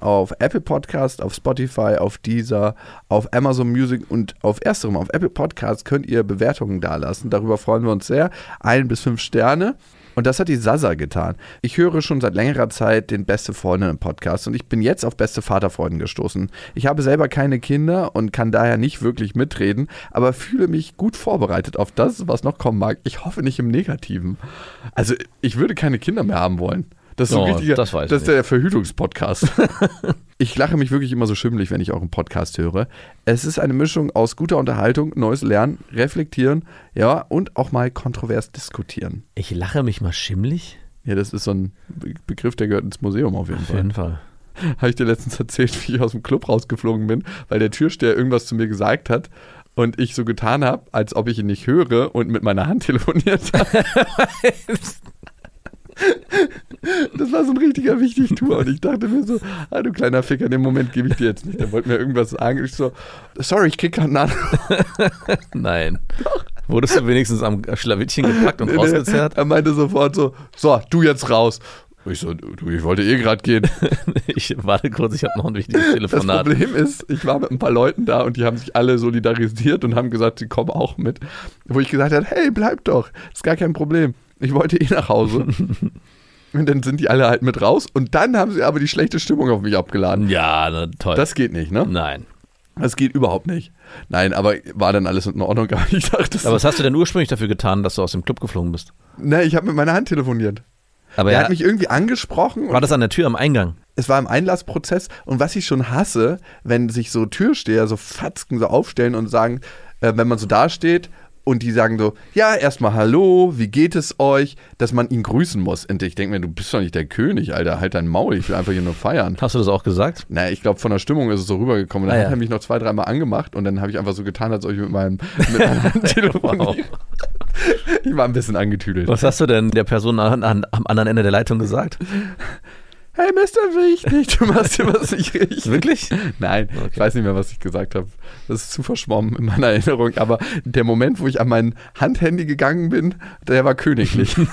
Auf Apple Podcast, auf Spotify, auf Deezer, auf Amazon Music und auf ersterem, auf Apple Podcast könnt ihr Bewertungen dalassen. Darüber freuen wir uns sehr. Ein bis fünf Sterne. Und das hat die Sasa getan. Ich höre schon seit längerer Zeit den Beste Freundinnen Podcast und ich bin jetzt auf Beste Vaterfreuden gestoßen. Ich habe selber keine Kinder und kann daher nicht wirklich mitreden, aber fühle mich gut vorbereitet auf das, was noch kommen mag. Ich hoffe nicht im Negativen. Also, ich würde keine Kinder mehr haben wollen. Das ist, Oh, ein richtiger, das das ist der Verhütungspodcast. ich lache mich wirklich immer so schimmelig, wenn ich euren Podcast höre. Es ist eine Mischung aus guter Unterhaltung, neues Lernen, reflektieren, ja, und auch mal kontrovers diskutieren. Ich lache mich mal schimmlig? Ja, das ist so ein Be- Begriff, der gehört ins Museum auf jeden Auf Fall. jeden Fall. Habe ich dir letztens erzählt, wie ich aus dem Club rausgeflogen bin, weil der Türsteher irgendwas zu mir gesagt hat und ich so getan habe, als ob ich ihn nicht höre und mit meiner Hand telefoniert habe. Das war so ein richtiger Wichtigtour und ich dachte mir so, ah du kleiner Ficker, den Moment gebe ich dir jetzt nicht. Der wollte mir irgendwas sagen. Ich so, sorry, ich krieg keinen Anruf. Nein. Wurdest du wenigstens am Schlawittchen gepackt und rausgezerrt? Er meinte sofort so, so, du jetzt raus. Ich so, du, ich wollte eh gerade gehen. Ich warte kurz, ich habe noch ein wichtiges Das Telefonat. Problem ist, ich war mit ein paar Leuten da und die haben sich alle solidarisiert und haben gesagt, sie kommen auch mit. Wo ich gesagt habe, hey, bleib doch, ist gar kein Problem. Ich wollte eh nach Hause. und dann sind die alle halt mit raus und dann haben sie aber die schlechte Stimmung auf mich abgeladen. Ja, na, toll. Das geht nicht, ne? Nein. Das geht überhaupt nicht. Nein, aber war dann alles in Ordnung. Aber ich dachte, Aber was hast du denn ursprünglich dafür getan, dass du aus dem Club geflogen bist? ne, ich habe mit meiner Hand telefoniert. Aber er ja, hat mich irgendwie angesprochen. war das an der Tür am Eingang? es war im Einlassprozess und was ich schon hasse, wenn sich so Türsteher so Fatzken so aufstellen und sagen, äh, wenn man so dasteht und die sagen so, ja, erstmal Hallo, wie geht es euch, dass man ihn grüßen muss. Und ich denke mir, du bist doch nicht der König, Alter, halt dein Maul, ich will einfach hier nur feiern. Hast du das auch gesagt? Naja, ich glaube, von der Stimmung ist es so rübergekommen. Dann Ah, hat ja. er mich noch zwei, dreimal angemacht und dann habe ich einfach so getan, als ob ich mit meinem mit meiner Hand telefoniere. Ich war ein bisschen angetüdelt. Was hast du denn der Person an, an, am anderen Ende der Leitung gesagt? Hey, Mr. Wichtig, du machst hier was nicht richtig. Wirklich? Nein, ich weiß nicht mehr, was ich gesagt habe. Das ist zu verschwommen in meiner Erinnerung. Aber der Moment, wo ich an mein Handhandy gegangen bin, der war königlich.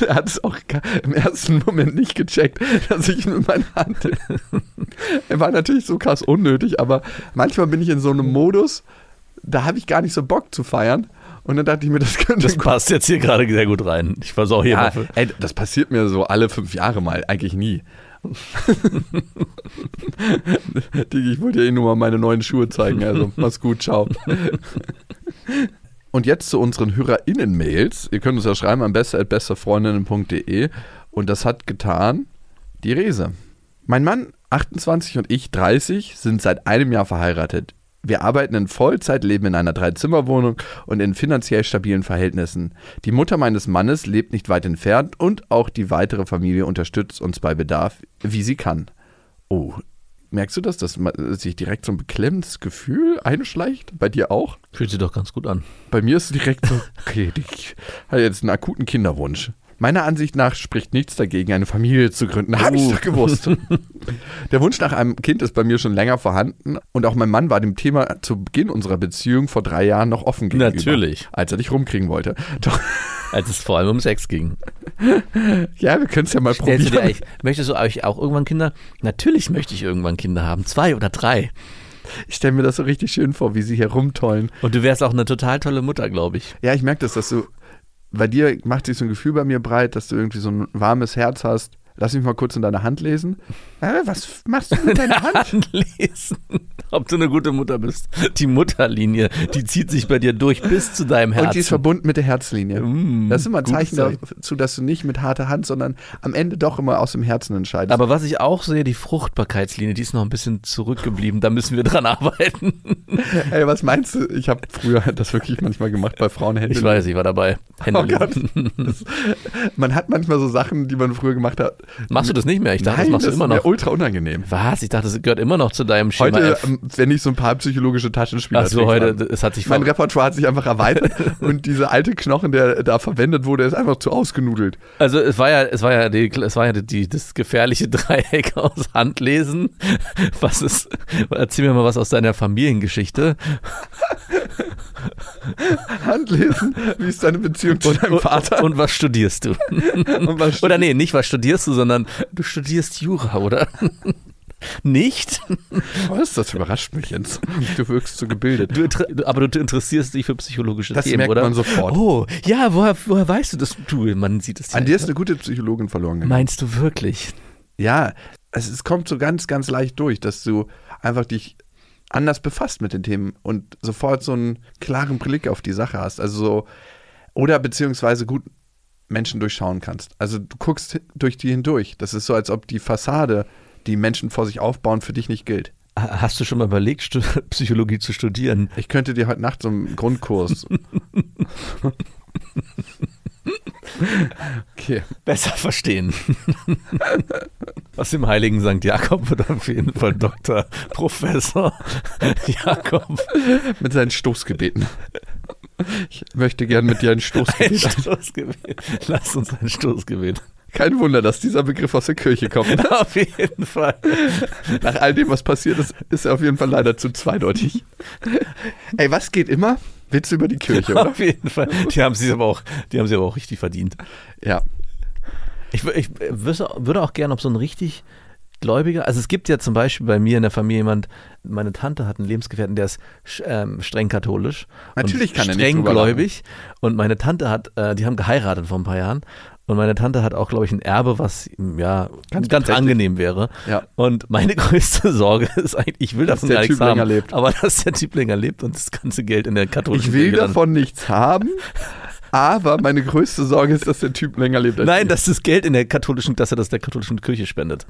er hat es auch im ersten Moment nicht gecheckt, dass ich mit meiner Hand. er war natürlich so krass unnötig, aber manchmal bin ich in so einem Modus, da habe ich gar nicht so Bock zu feiern. Und dann dachte ich mir, das könnte Das passt jetzt hier gerade sehr gut rein. Ich versuche hier ja, mal. ey, das passiert mir so alle fünf Jahre mal, eigentlich nie. Digi, ich wollte dir eh nur mal meine neuen Schuhe zeigen, also mach's gut, ciao. Und jetzt zu unseren HörerInnen-Mails. Ihr könnt uns ja schreiben am besten besterfreundinnen.de und das hat getan die Rese. Mein Mann, 28 und ich, 30, sind seit einem Jahr verheiratet. Wir arbeiten in Vollzeit, leben in einer Dreizimmerwohnung und in finanziell stabilen Verhältnissen. Die Mutter meines Mannes lebt nicht weit entfernt und auch die weitere Familie unterstützt uns bei Bedarf, wie sie kann. Oh, Merkst du das, dass man, sich direkt so ein beklemmendes Gefühl einschleicht? Bei dir auch? Fühlt sich doch ganz gut an. Bei mir ist es direkt so, okay, ich habe jetzt einen akuten Kinderwunsch. Meiner Ansicht nach spricht nichts dagegen, eine Familie zu gründen. Habe ich Uh. doch gewusst. Der Wunsch nach einem Kind ist bei mir schon länger vorhanden und auch mein Mann war dem Thema zu Beginn unserer Beziehung vor drei Jahren noch offen gegenüber. Natürlich. Als er dich rumkriegen wollte. Doch, Als es vor allem um Sex ging. ja, wir können es ja mal Stellst dir probieren. eigentlich, möchtest du euch auch irgendwann Kinder? Natürlich möchte ich irgendwann Kinder haben. Zwei oder drei. Ich stelle mir das so richtig schön vor, wie sie hier rumtollen. Und du wärst auch eine total tolle Mutter, glaube ich. Ja, ich merke das, dass du, bei dir macht sich so ein Gefühl bei mir breit, dass du irgendwie so ein warmes Herz hast. Lass mich mal kurz in deine Hand lesen. Äh, was machst du mit deiner Hand? Anlesen, ob du eine gute Mutter bist. Die Mutterlinie, die zieht sich bei dir durch bis zu deinem Herzen. Und die ist verbunden mit der Herzlinie. Mm, das ist immer ein Zeichen Zeichen. dazu, dass du nicht mit harter Hand, sondern am Ende doch immer aus dem Herzen entscheidest. Aber was ich auch sehe, die Fruchtbarkeitslinie, die ist noch ein bisschen zurückgeblieben. Da müssen wir dran arbeiten. Ey, was meinst du? Ich habe früher das wirklich manchmal gemacht bei Frauenhänden. Ich weiß, ich war dabei. Hände Oh Gott. lesen. Das, man hat manchmal so Sachen, die man früher gemacht hat. Machst du das nicht mehr? Ich dachte, Nein, das machst du das immer ist mir noch. ultra unangenehm. Was? Ich dachte, das gehört immer noch zu deinem Schema Heute, F. ähm, wenn ich so ein paar psychologische Taschenspieler Ach so, heute, es hat sich Mein Repertoire hat sich einfach erweitert und dieser alte Knochen, der da verwendet wurde, ist einfach zu ausgenudelt. Also es war ja, es war ja, die, es war ja die, das gefährliche Dreieck aus Handlesen. Was ist? Erzähl mir mal was aus deiner Familiengeschichte. Handlesen, wie ist deine Beziehung zu deinem Vater? Und, und was studierst du? Was Oder nee, nicht was studierst du, sondern du studierst Jura, oder? Nicht? Was? Das überrascht mich jetzt. Du wirkst so gebildet. Du, aber du interessierst dich für psychologische Das Themen, merkt oder? man sofort. Oh, ja, woher, woher weißt du das? Du, man sieht es ja. An dir ist eine gute Psychologin verloren gegangen. Meinst du wirklich? Ja, es, es kommt so ganz, ganz leicht durch, dass du einfach dich anders befasst mit den Themen und sofort so einen klaren Blick auf die Sache hast. Also so, oder beziehungsweise gut Menschen durchschauen kannst. Also du guckst durch die hindurch. Das ist so, als ob die Fassade, die Menschen vor sich aufbauen, für dich nicht gilt. Ha- Hast du schon mal überlegt, Psychologie zu studieren? Ich könnte dir heute Nacht so einen Grundkurs. okay. Besser verstehen. Aus dem heiligen St. Jakob wird auf jeden Fall Dr. Professor Jakob Mit seinen Stoßgebeten. Ich möchte gern mit dir ein ein Stoßgebet. Stoßgebet. Lass uns ein Stoßgebet. Kein Wunder, dass dieser Begriff aus der Kirche kommt. Auf jeden Fall. Nach all dem, was passiert ist, ist er auf jeden Fall leider zu zweideutig. Ey, was geht immer? Witze über die Kirche, oder? Auf jeden Fall. Die haben sie aber auch, die haben sie aber auch richtig verdient. Ja. Ich, ich wüsste- würde auch gerne, ob so ein richtig Gläubiger, also es gibt ja zum Beispiel bei mir in der Familie jemand, meine Tante hat einen Lebensgefährten, der ist ähm, streng katholisch. Natürlich kann er nicht streng drüber gläubig. Und meine Tante hat, äh, die haben geheiratet vor ein paar Jahren. Und meine Tante hat auch, glaube ich, ein Erbe, was ihm, ja Ganz ganz, angenehm wäre. Ja. Und meine größte Sorge ist eigentlich, ich will Dass davon der gar nichts Typ haben, länger lebt. aber dass der Typ länger lebt und das ganze Geld in der katholischen Ich will Kirche davon nichts haben, aber meine größte Sorge ist, dass der Typ länger lebt als Nein, ich. dass das Geld in der katholischen, dass er das der katholischen Kirche spendet.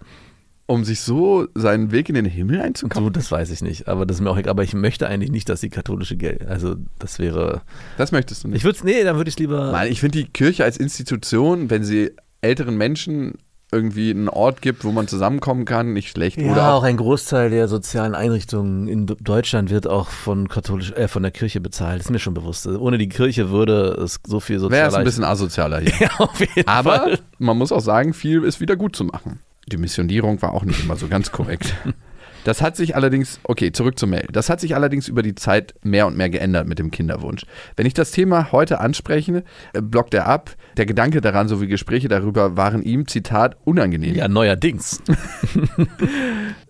Um sich so seinen Weg in den Himmel So, einzukommen. das weiß ich nicht, aber das ist mir auch egal. Aber ich möchte eigentlich nicht, dass die katholische Geld, also das wäre. Das möchtest du nicht. Ich würde es, nee, dann würde ich es lieber. Nein, ich finde die Kirche als Institution, wenn sie älteren Menschen irgendwie einen Ort gibt, wo man zusammenkommen kann, nicht schlecht. Ja, Oder auch auch, ein Großteil der sozialen Einrichtungen in Deutschland wird auch von katholisch, äh, von der Kirche bezahlt. Das ist mir schon bewusst. Ohne die Kirche würde es so viel wäre sozial es ein bisschen asozialer hier. Ja, auf jeden Aber Fall. man muss auch sagen, viel ist wieder gut zu machen. Die Missionierung war auch nicht immer so ganz korrekt. Das hat sich allerdings, okay, zurück zur Mail. Das hat sich allerdings über die Zeit mehr und mehr geändert mit dem Kinderwunsch. Wenn ich das Thema heute anspreche, äh, blockt er ab. Der Gedanke daran sowie Gespräche darüber waren ihm, Zitat, unangenehm. Ja, neuerdings.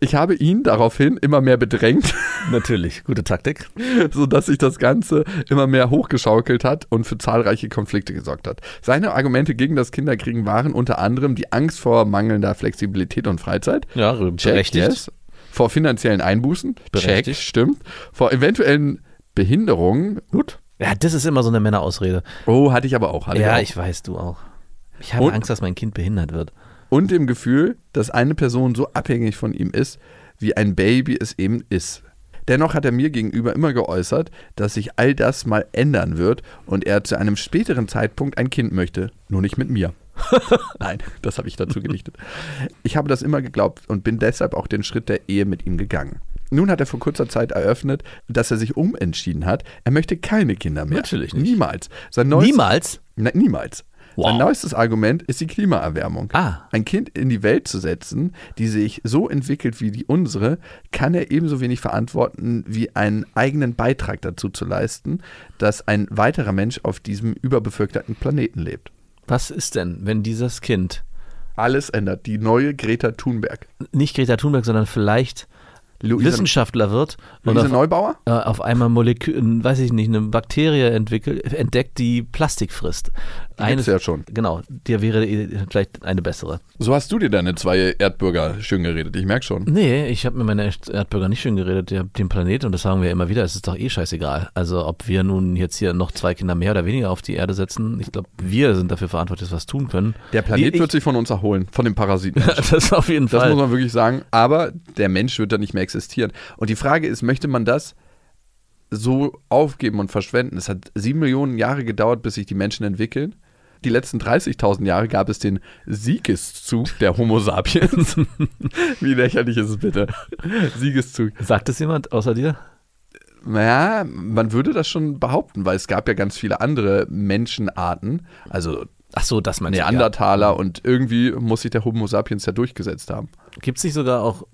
Ich habe ihn daraufhin immer mehr bedrängt, Natürlich. Gute Taktik. sodass sich das Ganze immer mehr hochgeschaukelt hat und für zahlreiche Konflikte gesorgt hat. Seine Argumente gegen das Kinderkriegen waren unter anderem die Angst vor mangelnder Flexibilität und Freizeit. Ja, Check, berechtigt. yes. Vor finanziellen Einbußen. Check, Berechtigt. stimmt. Vor eventuellen Behinderungen. Gut. Ja, das ist immer so eine Männerausrede. Oh, hatte ich aber auch. Ja, ich auch. ich weiß, du auch. Ich habe Und- Angst, dass mein Kind behindert wird. Und dem Gefühl, dass eine Person so abhängig von ihm ist, wie ein Baby es eben ist. Dennoch hat er mir gegenüber immer geäußert, dass sich all das mal ändern wird und er zu einem späteren Zeitpunkt ein Kind möchte, nur nicht mit mir. Nein, das habe ich dazu gedichtet. Ich habe das immer geglaubt und bin deshalb auch den Schritt der Ehe mit ihm gegangen. Nun hat er vor kurzer Zeit eröffnet, dass er sich umentschieden hat. Er möchte keine Kinder mehr. Natürlich nicht. Niemals. Sein neues, Niemals? Na, niemals. Wow. Sein neuestes Argument ist die Klimaerwärmung. Ah. Ein Kind in die Welt zu setzen, die sich so entwickelt wie die unsere, kann er ebenso wenig verantworten, wie einen eigenen Beitrag dazu zu leisten, dass ein weiterer Mensch auf diesem überbevölkerten Planeten lebt. Was ist denn, wenn dieses Kind Alles ändert. Die neue Greta Thunberg. nicht Greta Thunberg, sondern vielleicht Luise, Wissenschaftler wird und auf, Neubauer? äh, auf einmal Molekül, weiß ich nicht, eine Bakterie entwickelt, entdeckt, die Plastik frisst. gibt's ja schon. Genau, der wäre vielleicht eine bessere. So hast du dir deine zwei Erdbürger schön geredet. Ich merke schon. Nee, ich habe mir meine Erdbürger nicht schön geredet, der, dem Planet, und das sagen wir immer wieder, es ist doch eh scheißegal. Also ob wir nun jetzt hier noch zwei Kinder mehr oder weniger auf die Erde setzen, ich glaube, wir sind dafür verantwortlich, dass wir was tun können. Der Planet Wie wird sich von uns erholen, von den Parasiten. ich, das auf jeden Das Fall. muss man wirklich sagen. Aber der Mensch wird dann nicht mehr existieren. Und die Frage ist, möchte man das so aufgeben und verschwenden? Es hat sieben Millionen Jahre gedauert, bis sich die Menschen entwickeln. Die letzten 30.000 Jahre gab es den Siegeszug der Homo sapiens. Wie lächerlich ist es bitte? Siegeszug. Sagt es jemand außer dir? Naja, man würde das schon behaupten, weil es gab ja ganz viele andere Menschenarten. Also Ach so, das meinst. Neandertaler und irgendwie muss sich der Homo sapiens ja durchgesetzt haben. Gibt es nicht sogar auch,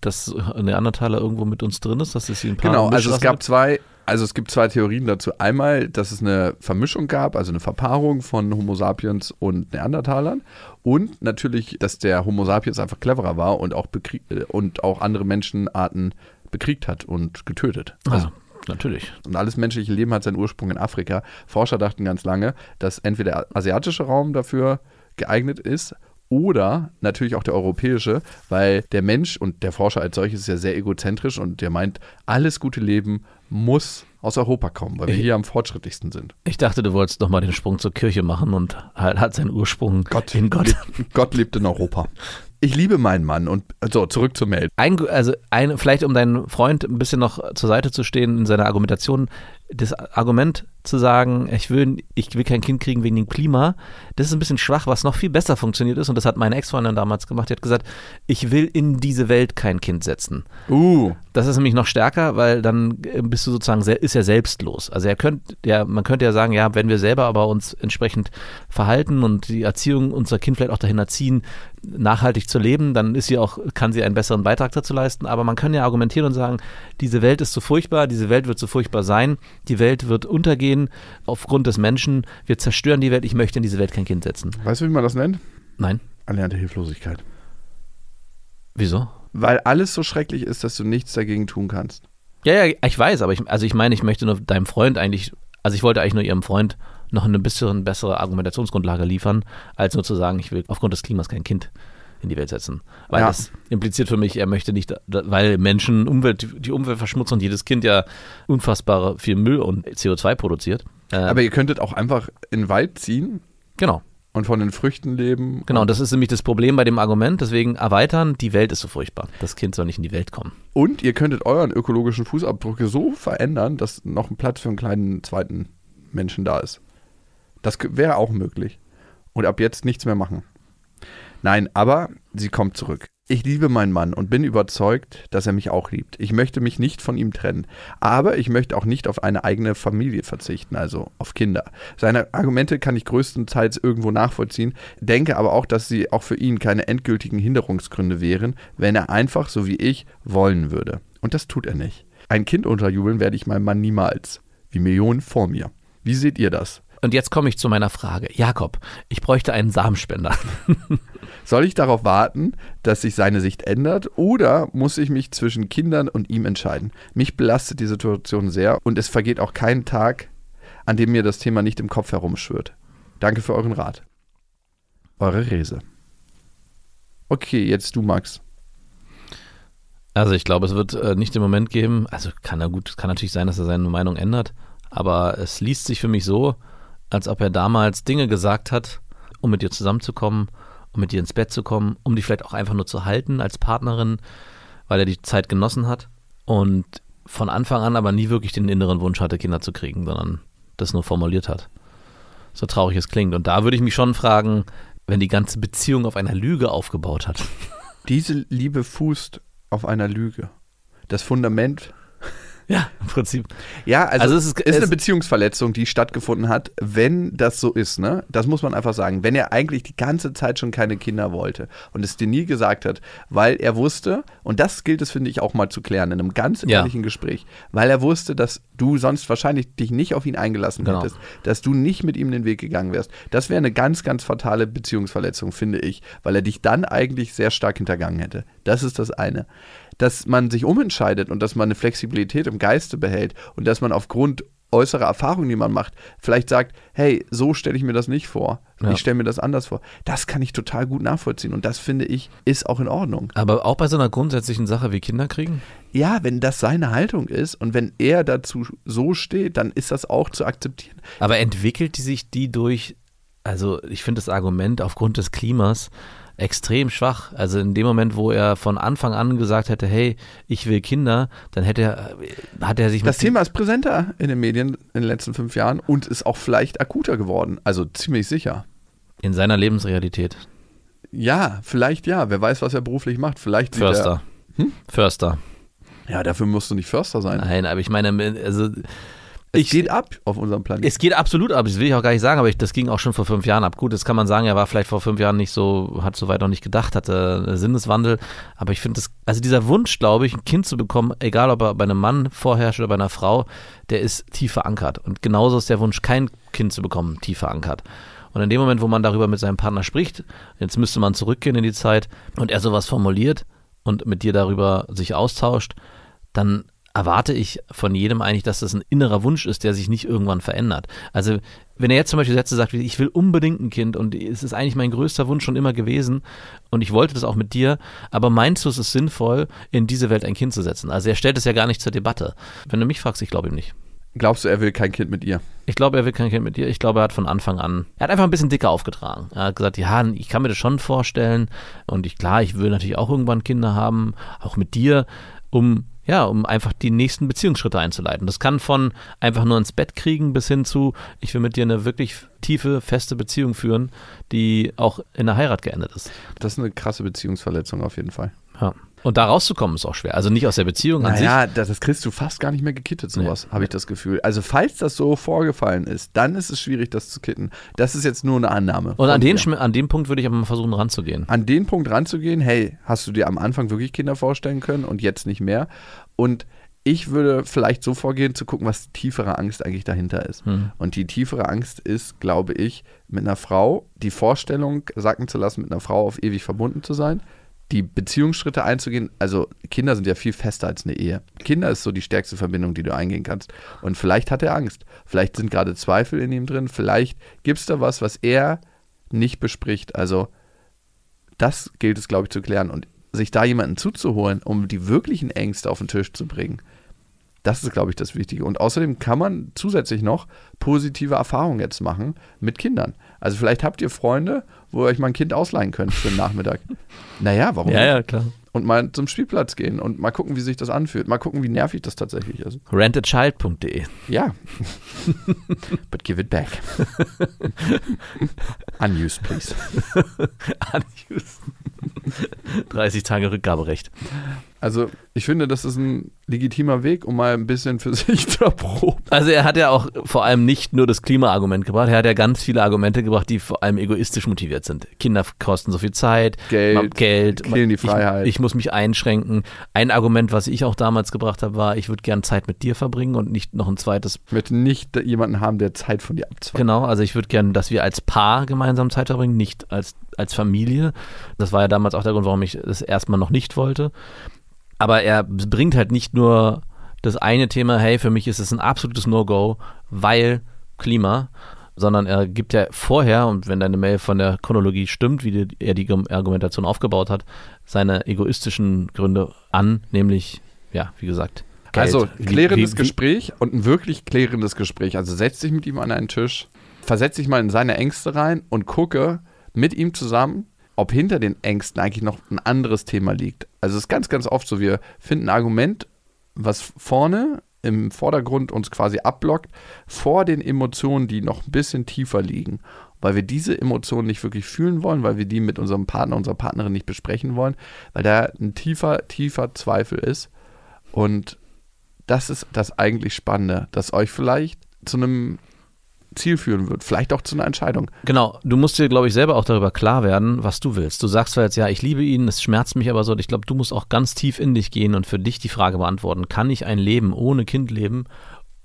dass Neandertaler irgendwo mit uns drin ist, dass es sie ein paar Genau, also es gab gibt? zwei, also es gibt zwei Theorien dazu. Einmal, dass es eine Vermischung gab, also eine Verpaarung von Homo sapiens und Neandertalern und natürlich, dass der Homo sapiens einfach cleverer war und auch äh, und auch andere Menschenarten bekriegt hat und getötet. Also, Ah, natürlich. und alles menschliche Leben hat seinen Ursprung in Afrika. Forscher dachten ganz lange, dass entweder der asiatische Raum dafür geeignet ist oder natürlich auch der europäische, weil der Mensch und der Forscher als solches ist ja sehr egozentrisch und der meint, alles gute Leben muss aus Europa kommen, weil wir Ich- hier am fortschrittlichsten sind. Ich dachte, du wolltest nochmal den Sprung zur Kirche machen und halt hat seinen Ursprung in Gott. Lebt, Gott lebt in Europa. Ich liebe meinen Mann und so, zurück zur Mail. Ein, also ein, vielleicht um deinen Freund ein bisschen noch zur Seite zu stehen in seiner Argumentation, das Argument zu sagen, ich will, ich will kein Kind kriegen wegen dem Klima, das ist ein bisschen schwach, was noch viel besser funktioniert ist und das hat meine Ex-Freundin damals gemacht, die hat gesagt, ich will in diese Welt kein Kind setzen. Uh, Das ist nämlich noch stärker, weil dann bist du sozusagen, ist er selbstlos. Also er könnte, ja, man könnte ja sagen, ja, wenn wir selber aber uns entsprechend verhalten und die Erziehung unser Kind vielleicht auch dahin erziehen, nachhaltig zu leben, dann ist sie auch, kann sie einen besseren Beitrag dazu leisten. Aber man kann ja argumentieren und sagen, diese Welt ist zu furchtbar, diese Welt wird zu furchtbar sein, die Welt wird untergehen aufgrund des Menschen, wir zerstören die Welt, ich möchte in diese Welt kein Kind setzen. weißt du, wie man das nennt? Nein. Erlernte Hilflosigkeit. Wieso? Weil alles so schrecklich ist, dass du nichts dagegen tun kannst. Ja, ja, ich weiß, aber ich, also ich meine, ich möchte nur deinem Freund eigentlich, also ich wollte eigentlich nur ihrem Freund noch eine bisschen bessere Argumentationsgrundlage liefern, als nur zu sagen, ich will aufgrund des Klimas kein Kind in die Welt setzen. Weil Ja. das impliziert für mich, er möchte nicht, weil Menschen, Umwelt, die Umwelt verschmutzen und jedes Kind ja unfassbare viel Müll und CO2 produziert. Äh, Aber ihr könntet auch einfach in den Wald ziehen genau. und von den Früchten leben. Genau, und das ist nämlich das Problem bei dem Argument, deswegen erweitern, die Welt ist so furchtbar. Das Kind soll nicht in die Welt kommen. Und ihr könntet euren ökologischen Fußabdruck so verändern, dass noch ein Platz für einen kleinen zweiten Menschen da ist. Das wäre auch möglich. Und ab jetzt nichts mehr machen. Nein, aber sie kommt zurück. Ich liebe meinen Mann und bin überzeugt, dass er mich auch liebt. Ich möchte mich nicht von ihm trennen. Aber ich möchte auch nicht auf eine eigene Familie verzichten, also auf Kinder. Seine Argumente kann ich größtenteils irgendwo nachvollziehen, denke aber auch, dass sie auch für ihn keine endgültigen Hinderungsgründe wären, wenn er einfach, so wie ich, wollen würde. Und das tut er nicht. Ein Kind unterjubeln werde ich meinem Mann niemals. Wie Millionen vor mir. Wie seht ihr das? Und jetzt komme ich zu meiner Frage. Jakob, ich bräuchte einen Samenspender. Soll ich darauf warten, dass sich seine Sicht ändert oder muss ich mich zwischen Kindern und ihm entscheiden? Mich belastet die Situation sehr und es vergeht auch kein Tag, an dem mir das Thema nicht im Kopf herumschwirrt. Danke für euren Rat. Eure Rese. Okay, jetzt du, Max. Also ich glaube, es wird äh, nicht den Moment geben, also kann er gut, kann natürlich sein, dass er seine Meinung ändert, aber es liest sich für mich so, als ob er damals Dinge gesagt hat, um mit dir zusammenzukommen, um mit dir ins Bett zu kommen, um dich vielleicht auch einfach nur zu halten als Partnerin, weil er die Zeit genossen hat und von Anfang an aber nie wirklich den inneren Wunsch hatte, Kinder zu kriegen, sondern das nur formuliert hat. So traurig es klingt. Und da würde ich mich schon fragen, wenn die ganze Beziehung auf einer Lüge aufgebaut hat. Diese Liebe fußt auf einer Lüge. Das Fundament Ja, im Prinzip. Ja, also, Also es ist, ist- eine Beziehungsverletzung, die stattgefunden hat, wenn das so ist, ne? Das muss man einfach sagen. Wenn er eigentlich die ganze Zeit schon keine Kinder wollte und es dir nie gesagt hat, weil er wusste, und das gilt es, finde ich, auch mal zu klären in einem ganz Ja. ehrlichen Gespräch, weil er wusste, dass du sonst wahrscheinlich dich nicht auf ihn eingelassen Genau. hättest, dass du nicht mit ihm den Weg gegangen wärst. Das wäre eine ganz, ganz fatale Beziehungsverletzung, finde ich, weil er dich dann eigentlich sehr stark hintergangen hätte. Das ist das eine. Dass man sich umentscheidet und dass man eine Flexibilität im Geiste behält und dass man aufgrund äußerer Erfahrungen, die man macht, vielleicht sagt, hey, so stelle ich mir das nicht vor. Ja. Ich stelle mir das anders vor. Das kann ich total gut nachvollziehen und das finde ich ist auch in Ordnung. Aber auch bei so einer grundsätzlichen Sache wie Kinder kriegen? Ja, wenn das seine Haltung ist und wenn er dazu so steht, dann ist das auch zu akzeptieren. Aber entwickelt die sich die durch, also ich finde das Argument aufgrund des Klimas extrem schwach. Also in dem Moment, wo er von Anfang an gesagt hätte, hey, ich will Kinder, dann hätte er, hat er sich Das Thema ist präsenter in den Medien in den letzten fünf Jahren und ist auch vielleicht akuter geworden. Also ziemlich sicher. in seiner Lebensrealität. Ja, vielleicht ja. Wer weiß, was er beruflich macht. Vielleicht Förster. Förster. Er, ja, dafür musst du nicht Förster sein. Nein, aber ich meine, also es ich, geht ab auf unserem Planeten. Es geht absolut ab, das will ich auch gar nicht sagen, aber ich, das ging auch schon vor fünf Jahren ab. Gut, das kann man sagen, er war vielleicht vor fünf Jahren nicht so, hat so weit noch nicht gedacht, hatte einen Sinneswandel. Aber ich finde das, also dieser Wunsch, glaube ich, ein Kind zu bekommen, egal ob er bei einem Mann vorherrscht oder bei einer Frau, der ist tief verankert. Und genauso ist der Wunsch, kein Kind zu bekommen, tief verankert. Und in dem Moment, wo man darüber mit seinem Partner spricht, jetzt müsste man zurückgehen in die Zeit und er sowas formuliert und mit dir darüber sich austauscht, dann erwarte ich von jedem eigentlich, dass das ein innerer Wunsch ist, der sich nicht irgendwann verändert. Also wenn er jetzt zum Beispiel Sätze sagt, wie ich will unbedingt ein Kind und es ist eigentlich mein größter Wunsch schon immer gewesen und ich wollte das auch mit dir, aber meinst du, es ist sinnvoll, in diese Welt ein Kind zu setzen? Also er stellt es ja gar nicht zur Debatte. Wenn du mich fragst, ich glaube ihm nicht. Glaubst du, er will kein Kind mit ihr? Ich glaube, er will kein Kind mit dir. Ich glaube, er hat von Anfang an, er hat einfach ein bisschen dicker aufgetragen. Er hat gesagt, ja, ich kann mir das schon vorstellen und ich, klar, ich will natürlich auch irgendwann Kinder haben, auch mit dir, um ja, um einfach die nächsten Beziehungsschritte einzuleiten. Das kann von einfach nur ins Bett kriegen bis hin zu, ich will mit dir eine wirklich tiefe, feste Beziehung führen, die auch in der Heirat geendet ist. Das ist eine krasse Beziehungsverletzung auf jeden Fall. Ja. Und da rauszukommen ist auch schwer. Also nicht aus der Beziehung an sich. Naja, das, das kriegst du fast gar nicht mehr gekittet, sowas, habe ich das Gefühl. Also, falls das so vorgefallen ist, dann ist es schwierig, das zu kitten. Das ist jetzt nur eine Annahme. Und an den, an dem Punkt würde ich aber mal versuchen ranzugehen. an den Punkt ranzugehen, hey, hast du dir am Anfang wirklich Kinder vorstellen können und jetzt nicht mehr? Und ich würde vielleicht so vorgehen, zu gucken, was die tiefere Angst eigentlich dahinter ist. Hm. Und die tiefere Angst ist, glaube ich, mit einer Frau die Vorstellung sacken zu lassen, mit einer Frau auf ewig verbunden zu sein, die Beziehungsschritte einzugehen. Also Kinder sind ja viel fester als eine Ehe. Kinder ist so die stärkste Verbindung, die du eingehen kannst. Und vielleicht hat er Angst. Vielleicht sind gerade Zweifel in ihm drin. Vielleicht gibt es da was, was er nicht bespricht. Also das gilt es, glaube ich, zu klären. Und sich da jemanden zuzuholen, um die wirklichen Ängste auf den Tisch zu bringen, das ist, glaube ich, das Wichtige. Und außerdem kann man zusätzlich noch positive Erfahrungen jetzt machen mit Kindern. Also vielleicht habt ihr Freunde, wo ihr euch mal ein Kind ausleihen könnt für den Nachmittag. Naja, warum Ja, ja, klar. Und mal zum Spielplatz gehen und mal gucken, wie sich das anfühlt. Mal gucken, wie nervig das tatsächlich ist. Rentachild.de. Ja. But give it back. Unused, please. Unused. 30 Tage Rückgaberecht. Also, ich finde, das ist ein legitimer Weg, um mal ein bisschen für sich zu erproben. Also er hat ja auch vor allem nicht nur das Klimaargument gebracht, er hat ja ganz viele Argumente gebracht, die vor allem egoistisch motiviert sind. Kinder kosten so viel Zeit, Geld, Geld, killen die ich- Freiheit. Ich, muss mich einschränken. Ein Argument, was ich auch damals gebracht habe, war, ich würde gern Zeit mit dir verbringen und nicht noch ein zweites. Ich möchte nicht jemanden haben, der Zeit von dir abzweigt. Genau, also ich würde gern, dass wir als Paar gemeinsam Zeit verbringen, nicht als, als Familie. Das war ja damals auch der Grund, warum ich das erstmal noch nicht wollte. Aber er bringt halt nicht nur das eine Thema, hey, für mich ist es ein absolutes No-Go, weil Klima, sondern er gibt ja vorher, und wenn deine Mail von der Chronologie stimmt, wie die, er die Argumentation aufgebaut hat, seine egoistischen Gründe an, nämlich, ja, wie gesagt, Geld. Also, klärendes wie- wie- Gespräch und ein wirklich klärendes Gespräch. Also, setz dich mit ihm an einen Tisch, versetz dich mal in seine Ängste rein und gucke mit ihm zusammen, ob hinter den Ängsten eigentlich noch ein anderes Thema liegt. Also, es ist ganz, ganz oft so, wir finden ein Argument, was vorne im Vordergrund uns quasi abblockt, vor den Emotionen, die noch ein bisschen tiefer liegen. weil wir diese Emotionen nicht wirklich fühlen wollen, weil wir die mit unserem Partner, unserer Partnerin nicht besprechen wollen, weil da ein tiefer, tiefer Zweifel ist. Und das ist das eigentlich Spannende, dass euch vielleicht zu einem Ziel führen wird, vielleicht auch zu einer Entscheidung. Genau, du musst dir, glaube ich, selber auch darüber klar werden, was du willst. Du sagst zwar jetzt, ja, ich liebe ihn, es schmerzt mich aber so. Ich glaube, du musst auch ganz tief in dich gehen und für dich die Frage beantworten, kann ich ein Leben ohne Kind leben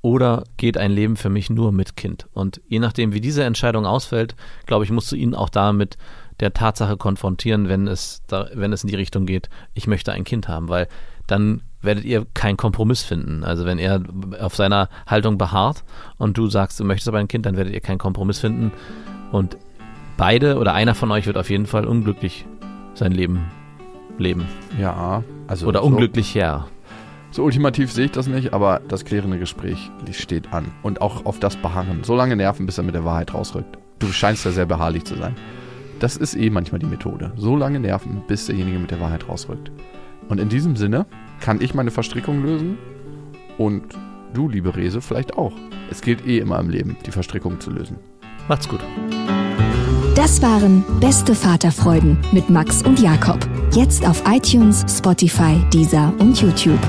oder geht ein Leben für mich nur mit Kind? Und je nachdem, wie diese Entscheidung ausfällt, glaube ich, musst du ihn auch damit der Tatsache konfrontieren, wenn es, da, wenn es in die Richtung geht, ich möchte ein Kind haben, weil dann werdet ihr keinen Kompromiss finden. Also wenn er auf seiner Haltung beharrt und du sagst, du möchtest aber ein Kind, dann werdet ihr keinen Kompromiss finden. Und beide oder einer von euch wird auf jeden Fall unglücklich sein Leben leben. Ja, also. Oder so- unglücklich, ja. So ultimativ sehe ich das nicht, aber das klärende Gespräch steht an. Und auch auf das Beharren. So lange nerven, bis er mit der Wahrheit rausrückt. Du scheinst ja sehr beharrlich zu sein. Das ist eh manchmal die Methode. So lange nerven, bis derjenige mit der Wahrheit rausrückt. Und in diesem Sinne kann ich meine Verstrickung lösen und du, liebe Rese, vielleicht auch. Es gilt eh immer im Leben, die Verstrickung zu lösen. Macht's gut. Das waren Beste Vaterfreuden mit Max und Jakob. Jetzt auf iTunes, Spotify, Deezer und YouTube.